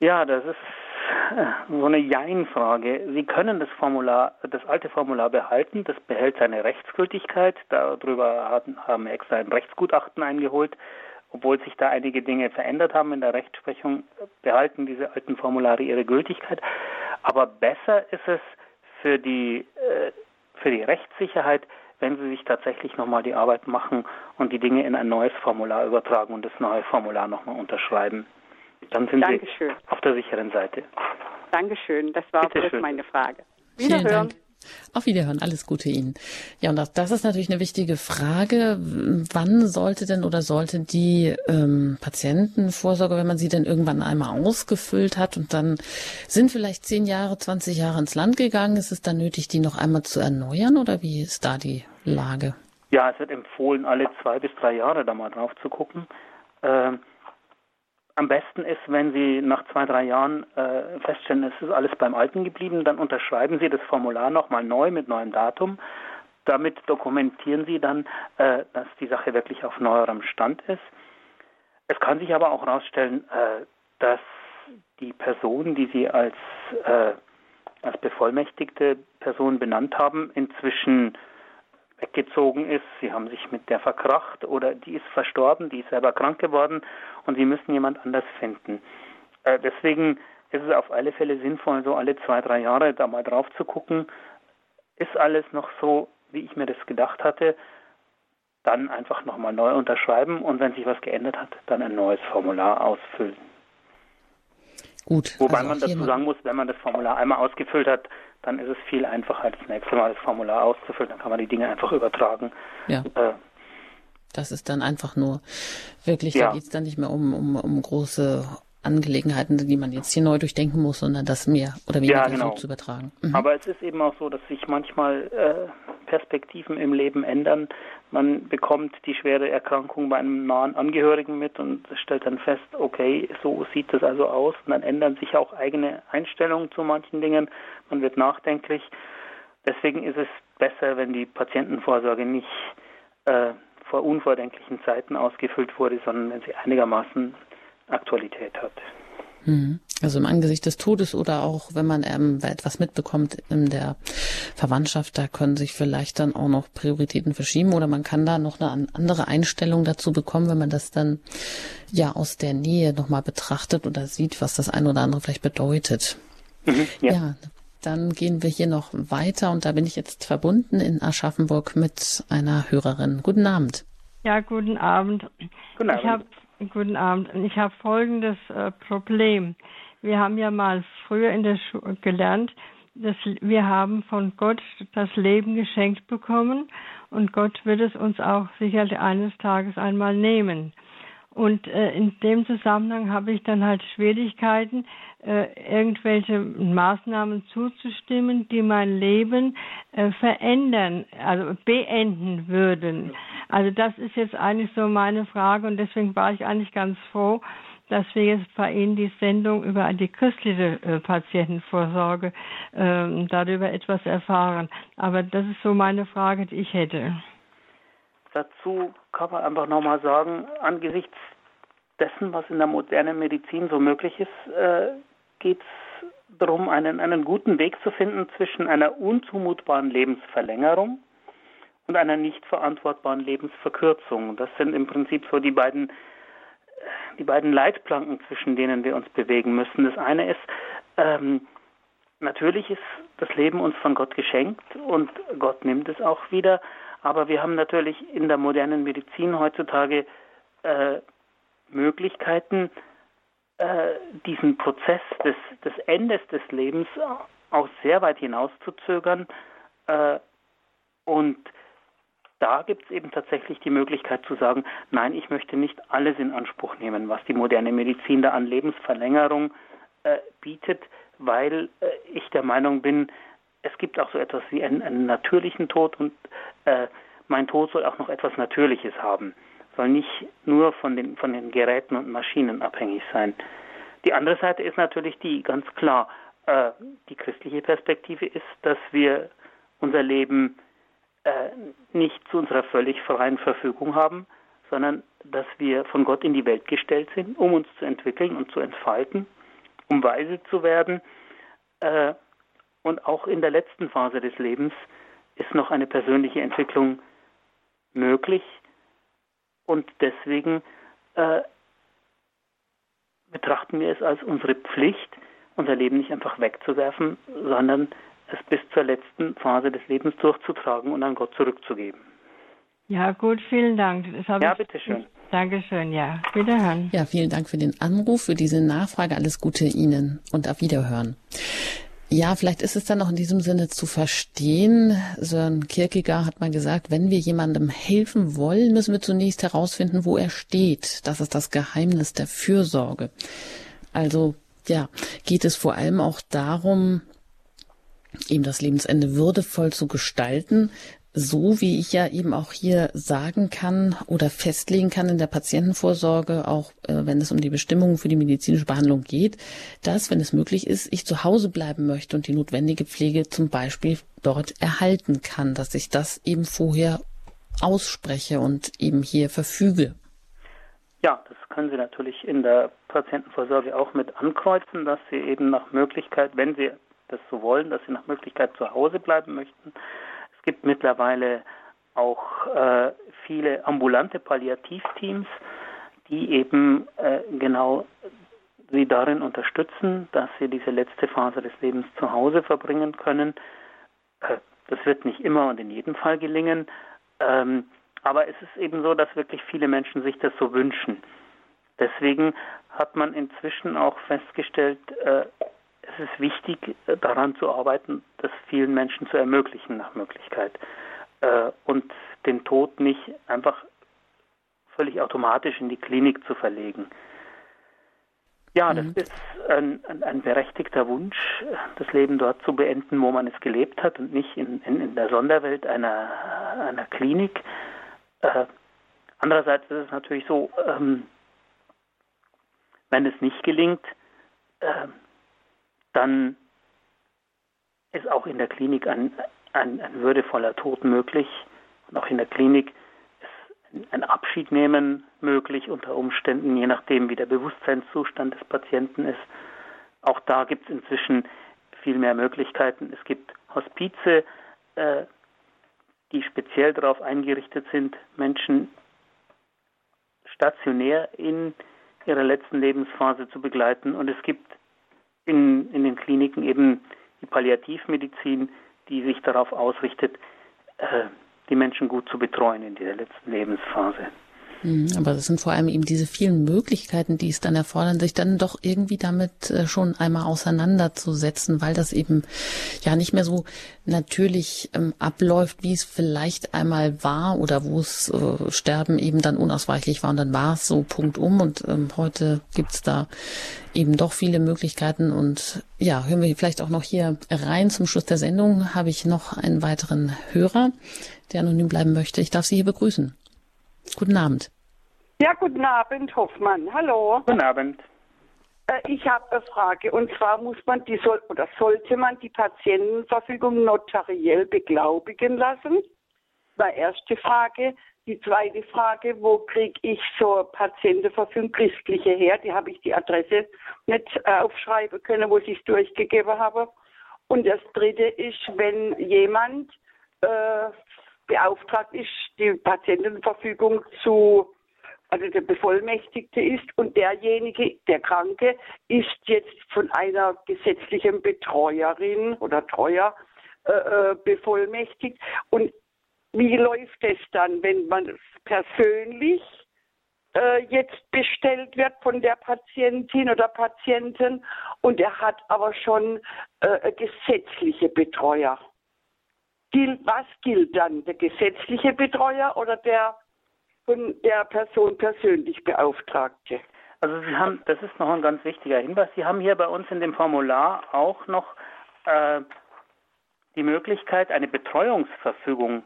Ja, das ist äh, so eine Jein-Frage. Sie können das Formular, das alte Formular behalten, das behält seine Rechtsgültigkeit. Darüber haben wir extra ein Rechtsgutachten eingeholt. Obwohl sich da einige Dinge verändert haben in der Rechtsprechung, behalten diese alten Formulare ihre Gültigkeit. Aber besser ist es für die, äh, für die Rechtssicherheit, wenn Sie sich tatsächlich nochmal die Arbeit machen und die Dinge in ein neues Formular übertragen und das neue Formular nochmal unterschreiben. Dann sind Dankeschön. Sie auf der sicheren Seite. Dankeschön, das war bloß meine Frage. Wiederhören. Auf Wiederhören, alles Gute Ihnen. Ja, und das, ist natürlich eine wichtige Frage. Wann sollte denn oder sollte die ähm, Patientenvorsorge, wenn man sie denn irgendwann einmal ausgefüllt hat und dann sind vielleicht zehn Jahre, 20 Jahre ins Land gegangen, ist es dann nötig, die noch einmal zu erneuern oder wie ist da die Lage? Ja, es wird empfohlen, alle zwei bis drei Jahre da mal drauf zu gucken. Ähm, am besten ist, wenn Sie nach zwei, drei Jahren äh, feststellen, es ist alles beim Alten geblieben, dann unterschreiben Sie das Formular nochmal neu mit neuem Datum. Damit dokumentieren Sie dann, äh, dass die Sache wirklich auf neuerem Stand ist. Es kann sich aber auch herausstellen, äh, dass die Person, die Sie als, äh, als bevollmächtigte Person benannt haben, inzwischen weggezogen ist, sie haben sich mit der verkracht oder die ist verstorben, die ist selber krank geworden und sie müssen jemand anders finden. Äh, deswegen ist es auf alle Fälle sinnvoll, so alle zwei, drei Jahre da mal drauf zu gucken, ist alles noch so, wie ich mir das gedacht hatte, dann einfach nochmal neu unterschreiben und wenn sich was geändert hat, dann ein neues Formular ausfüllen. Gut. Wobei also man dazu sagen muss, wenn man das Formular einmal ausgefüllt hat, dann ist es viel einfacher, das nächste Mal das Formular auszufüllen. Dann kann man die Dinge einfach übertragen. Ja. Äh, das ist dann einfach nur wirklich, ja. da geht es dann nicht mehr um, um, um große Angelegenheiten, die man jetzt hier neu durchdenken muss, sondern das mehr oder weniger ja, genau. so zu übertragen. Mhm. Aber es ist eben auch so, dass sich manchmal äh, Perspektiven im Leben ändern. Man bekommt die schwere Erkrankung bei einem nahen Angehörigen mit und stellt dann fest, okay, so sieht es also aus. Und dann ändern sich auch eigene Einstellungen zu manchen Dingen. Man wird nachdenklich. Deswegen ist es besser, wenn die Patientenvorsorge nicht äh, vor unvordenklichen Zeiten ausgefüllt wurde, sondern wenn sie einigermaßen Aktualität hat. Mhm. Also im Angesicht des Todes oder auch wenn man ähm, etwas mitbekommt in der Verwandtschaft, da können sich vielleicht dann auch noch Prioritäten verschieben oder man kann da noch eine andere Einstellung dazu bekommen, wenn man das dann ja aus der Nähe nochmal betrachtet oder sieht, was das eine oder andere vielleicht bedeutet. Mhm, ja. ja, dann gehen wir hier noch weiter und da bin ich jetzt verbunden in Aschaffenburg mit einer Hörerin. Guten Abend. Ja, guten Abend. Guten Abend. Ich habe guten Abend. Ich habe folgendes äh, Problem. Wir haben ja mal früher in der Schule gelernt, dass wir haben von Gott das Leben geschenkt bekommen und Gott wird es uns auch sicherlich eines Tages einmal nehmen. Und äh, in dem Zusammenhang habe ich dann halt Schwierigkeiten, äh, irgendwelche Maßnahmen zuzustimmen, die mein Leben äh, verändern, also beenden würden. Also das ist jetzt eigentlich so meine Frage und deswegen war ich eigentlich ganz froh, dass wir jetzt bei Ihnen die Sendung über die christliche äh, Patientenvorsorge äh, darüber etwas erfahren. Aber das ist so meine Frage, die ich hätte. Dazu kann man einfach nochmal sagen, angesichts dessen, was in der modernen Medizin so möglich ist, äh, geht es darum, einen, einen guten Weg zu finden zwischen einer unzumutbaren Lebensverlängerung und einer nicht verantwortbaren Lebensverkürzung. Das sind im Prinzip so die beiden, die beiden Leitplanken, zwischen denen wir uns bewegen müssen. Das eine ist, ähm, natürlich ist das Leben uns von Gott geschenkt und Gott nimmt es auch wieder, aber wir haben natürlich in der modernen Medizin heutzutage äh, Möglichkeiten, äh, diesen Prozess des, des Endes des Lebens auch sehr weit hinauszuzögern. Äh, und da gibt es eben tatsächlich die Möglichkeit zu sagen, nein, ich möchte nicht alles in Anspruch nehmen, was die moderne Medizin da an Lebensverlängerung äh, bietet, weil äh, ich der Meinung bin, es gibt auch so etwas wie einen, einen natürlichen Tod und äh, mein Tod soll auch noch etwas Natürliches haben soll nicht nur von den, von den Geräten und Maschinen abhängig sein. Die andere Seite ist natürlich die, ganz klar, äh, die christliche Perspektive ist, dass wir unser Leben äh, nicht zu unserer völlig freien Verfügung haben, sondern dass wir von Gott in die Welt gestellt sind, um uns zu entwickeln und zu entfalten, um weise zu werden. Äh, und auch in der letzten Phase des Lebens ist noch eine persönliche Entwicklung möglich, und deswegen äh, betrachten wir es als unsere Pflicht, unser Leben nicht einfach wegzuwerfen, sondern es bis zur letzten Phase des Lebens durchzutragen und an Gott zurückzugeben. Ja, gut, vielen Dank. ja, bitteschön. Dankeschön, ja. Wiederhören. Ja, vielen Dank für den Anruf, für diese Nachfrage. Alles Gute Ihnen und auf Wiederhören. Ja, vielleicht ist es dann auch in diesem Sinne zu verstehen. Sören Kierkegaard hat mal gesagt, wenn wir jemandem helfen wollen, müssen wir zunächst herausfinden, wo er steht. Das ist das Geheimnis der Fürsorge. Also, ja, geht es vor allem auch darum, ihm das Lebensende würdevoll zu gestalten, so wie ich ja eben auch hier sagen kann oder festlegen kann in der Patientenvorsorge, auch äh, wenn es um die Bestimmungen für die medizinische Behandlung geht, dass, wenn es möglich ist, ich zu Hause bleiben möchte und die notwendige Pflege zum Beispiel dort erhalten kann, dass ich das eben vorher ausspreche und eben hier verfüge. Ja, das können Sie natürlich in der Patientenvorsorge auch mit ankreuzen, dass Sie eben nach Möglichkeit, wenn Sie das so wollen, dass Sie nach Möglichkeit zu Hause bleiben möchten gibt mittlerweile auch äh, viele ambulante Palliativteams, die eben äh, genau sie darin unterstützen, dass sie diese letzte Phase des Lebens zu Hause verbringen können. Äh, das wird nicht immer und in jedem Fall gelingen, ähm, aber es ist eben so, dass wirklich viele Menschen sich das so wünschen. Deswegen hat man inzwischen auch festgestellt, äh, es ist wichtig, äh, daran zu arbeiten, das vielen Menschen zu ermöglichen nach Möglichkeit äh, und den Tod nicht einfach völlig automatisch in die Klinik zu verlegen. Ja, das mhm. ist ein, ein, ein, berechtigter Wunsch, das Leben dort zu beenden, wo man es gelebt hat und nicht in, in, in der Sonderwelt einer, einer Klinik. Äh, andererseits ist es natürlich so, ähm, wenn es nicht gelingt, äh, dann ist auch in der Klinik ein, ein, ein würdevoller Tod möglich. Und auch in der Klinik ist ein Abschied nehmen möglich unter Umständen, je nachdem, wie der Bewusstseinszustand des Patienten ist. Auch da gibt es inzwischen viel mehr Möglichkeiten. Es gibt Hospize, äh, die speziell darauf eingerichtet sind, Menschen stationär in ihrer letzten Lebensphase zu begleiten. Und es gibt in, in den Kliniken eben die Palliativmedizin, die sich darauf ausrichtet, äh, die Menschen gut zu betreuen in dieser letzten Lebensphase. Mhm, aber das sind vor allem eben diese vielen Möglichkeiten, die es dann erfordern, sich dann doch irgendwie damit äh, schon einmal auseinanderzusetzen, weil das eben ja nicht mehr so natürlich ähm, abläuft, wie es vielleicht einmal war oder wo es äh, Sterben eben dann unausweichlich war und dann war es so Punkt um und ähm, heute gibt's da eben doch viele Möglichkeiten und ja, hören wir vielleicht auch noch hier rein. Zum Schluss der Sendung habe ich noch einen weiteren Hörer, der anonym bleiben möchte. Ich darf Sie hier begrüßen. Guten Abend. Ja, guten Abend, Hoffmann. Hallo. Guten Abend. Äh, ich habe eine Frage und zwar muss man die soll oder sollte man die Patientenverfügung notariell beglaubigen lassen? War erste Frage. Die zweite Frage, wo kriege ich so Patientenverfügung christliche her? Die habe ich die Adresse nicht äh, aufschreiben können, wo ich es durchgegeben habe. Und das dritte ist, wenn jemand äh, beauftragt ist, die Patientenverfügung zu, also der Bevollmächtigte ist und derjenige, der Kranke, ist jetzt von einer gesetzlichen Betreuerin oder Treuer äh, äh bevollmächtigt. Und wie läuft es dann, wenn man persönlich äh, jetzt bestellt wird von der Patientin oder Patienten und er hat aber schon äh, gesetzliche Betreuer? Gilt, was gilt dann? Der gesetzliche Betreuer oder der von der Person persönlich Beauftragte? Also Sie haben, das ist noch ein ganz wichtiger Hinweis. Sie haben hier bei uns in dem Formular auch noch äh, die Möglichkeit, eine Betreuungsverfügung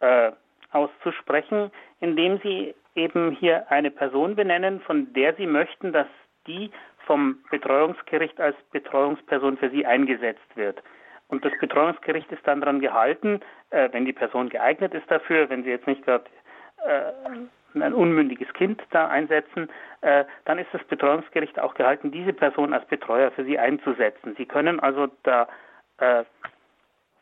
äh, auszusprechen, indem Sie eben hier eine Person benennen, von der Sie möchten, dass die vom Betreuungsgericht als Betreuungsperson für Sie eingesetzt wird. Und das Betreuungsgericht ist dann daran gehalten, äh, wenn die Person geeignet ist dafür, wenn sie jetzt nicht gerade äh, ein unmündiges Kind da einsetzen, äh, dann ist das Betreuungsgericht auch gehalten, diese Person als Betreuer für sie einzusetzen. Sie können also da äh,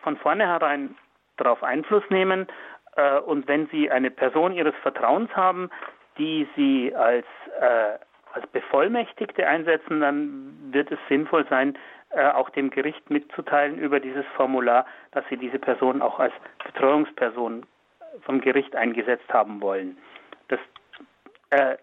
von vornherein darauf Einfluss nehmen äh, und wenn Sie eine Person Ihres Vertrauens haben, die Sie als äh, als Bevollmächtigte einsetzen, dann wird es sinnvoll sein, auch dem Gericht mitzuteilen über dieses Formular, dass sie diese Person auch als Betreuungsperson vom Gericht eingesetzt haben wollen. Das, äh,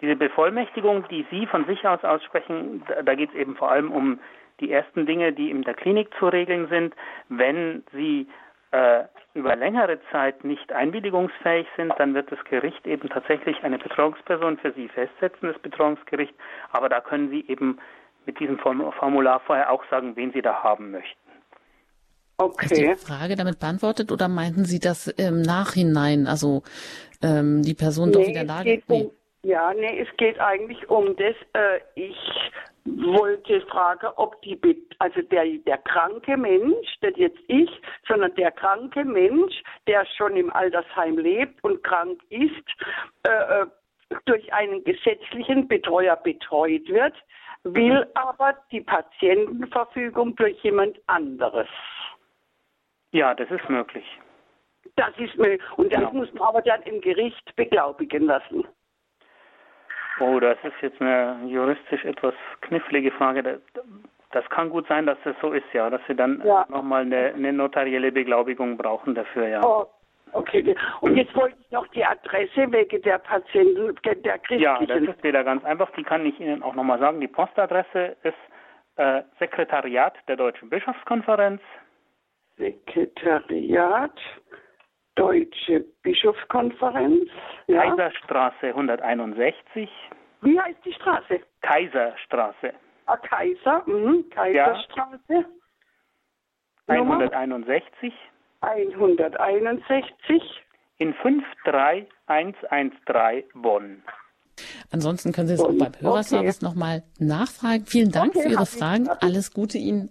diese Bevollmächtigung, die Sie von sich aus aussprechen, da, da geht es eben vor allem um die ersten Dinge, die in der Klinik zu regeln sind. Wenn Sie äh, über längere Zeit nicht einwilligungsfähig sind, dann wird das Gericht eben tatsächlich eine Betreuungsperson für Sie festsetzen, das Betreuungsgericht. Aber da können Sie eben mit diesem Formular vorher auch sagen, wen Sie da haben möchten. Okay. Ist die Frage damit beantwortet oder meinten Sie das im Nachhinein, also ähm, die Person nee, doch wieder da? Nee. Um, ja, nee, es geht eigentlich um das. Äh, ich wollte fragen, ob die, also der, der kranke Mensch, nicht jetzt ich, sondern der kranke Mensch, der schon im Altersheim lebt und krank ist, äh, äh durch einen gesetzlichen Betreuer betreut wird, will aber die Patientenverfügung durch jemand anderes. Ja, das ist möglich. Das ist möglich. Und das genau. muss man aber dann im Gericht beglaubigen lassen. Oh, das ist jetzt eine juristisch etwas knifflige Frage. Das kann gut sein, dass das so ist, ja, dass Sie dann ja. nochmal eine, eine notarielle Beglaubigung brauchen dafür, ja. Oh, Okay, und jetzt wollte ich noch die Adresse wegen der Patienten, der christlichen. Ja, das ist wieder ganz einfach. Die kann ich Ihnen auch nochmal sagen. Die Postadresse ist äh, Sekretariat der Deutschen Bischofskonferenz. Sekretariat Deutsche Bischofskonferenz. Ja. Kaiserstraße 161. Wie heißt die Straße? Kaiserstraße. Ah, Kaiser, mhm. Kaiserstraße. Ja. 161. 161. In 53113 Bonn. Ansonsten können Sie es auch beim Hörerservice okay. nochmal nachfragen. Vielen Dank okay, für Ihre Fragen. Alles Gute Ihnen.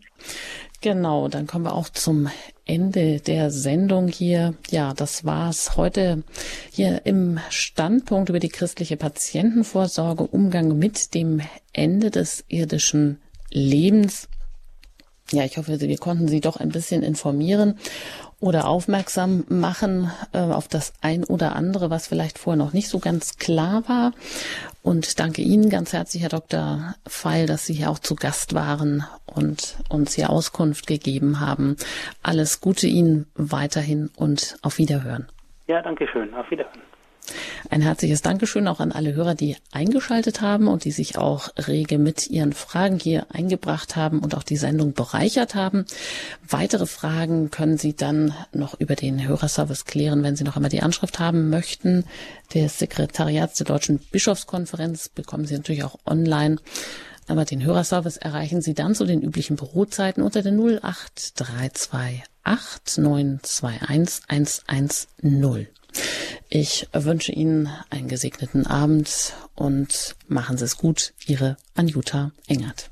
Genau, dann kommen wir auch zum Ende der Sendung hier. Ja, das war's heute hier im Standpunkt über die christliche Patientenvorsorge, Umgang mit dem Ende des irdischen Lebens. Ja, ich hoffe, wir konnten Sie doch ein bisschen informieren oder aufmerksam machen äh, auf das ein oder andere, was vielleicht vorher noch nicht so ganz klar war. Und danke Ihnen ganz herzlich, Herr Dr. Feil, dass Sie hier auch zu Gast waren und uns hier Auskunft gegeben haben. Alles Gute Ihnen weiterhin und auf Wiederhören. Ja, danke schön. Auf Wiederhören. Ein herzliches Dankeschön auch an alle Hörer, die eingeschaltet haben und die sich auch rege mit ihren Fragen hier eingebracht haben und auch die Sendung bereichert haben. Weitere Fragen können Sie dann noch über den Hörerservice klären, wenn Sie noch einmal die Anschrift haben möchten. Des Sekretariats der Deutschen Bischofskonferenz bekommen Sie natürlich auch online. Aber den Hörerservice erreichen Sie dann zu den üblichen Bürozeiten unter der 08328 921 110. Ich wünsche Ihnen einen gesegneten Abend und machen Sie es gut. Ihre Anjuta Engert.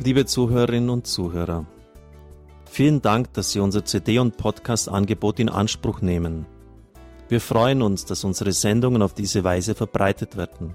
Liebe Zuhörerinnen und Zuhörer, vielen Dank, dass Sie unser CD- und Podcast-Angebot in Anspruch nehmen. Wir freuen uns, dass unsere Sendungen auf diese Weise verbreitet werden.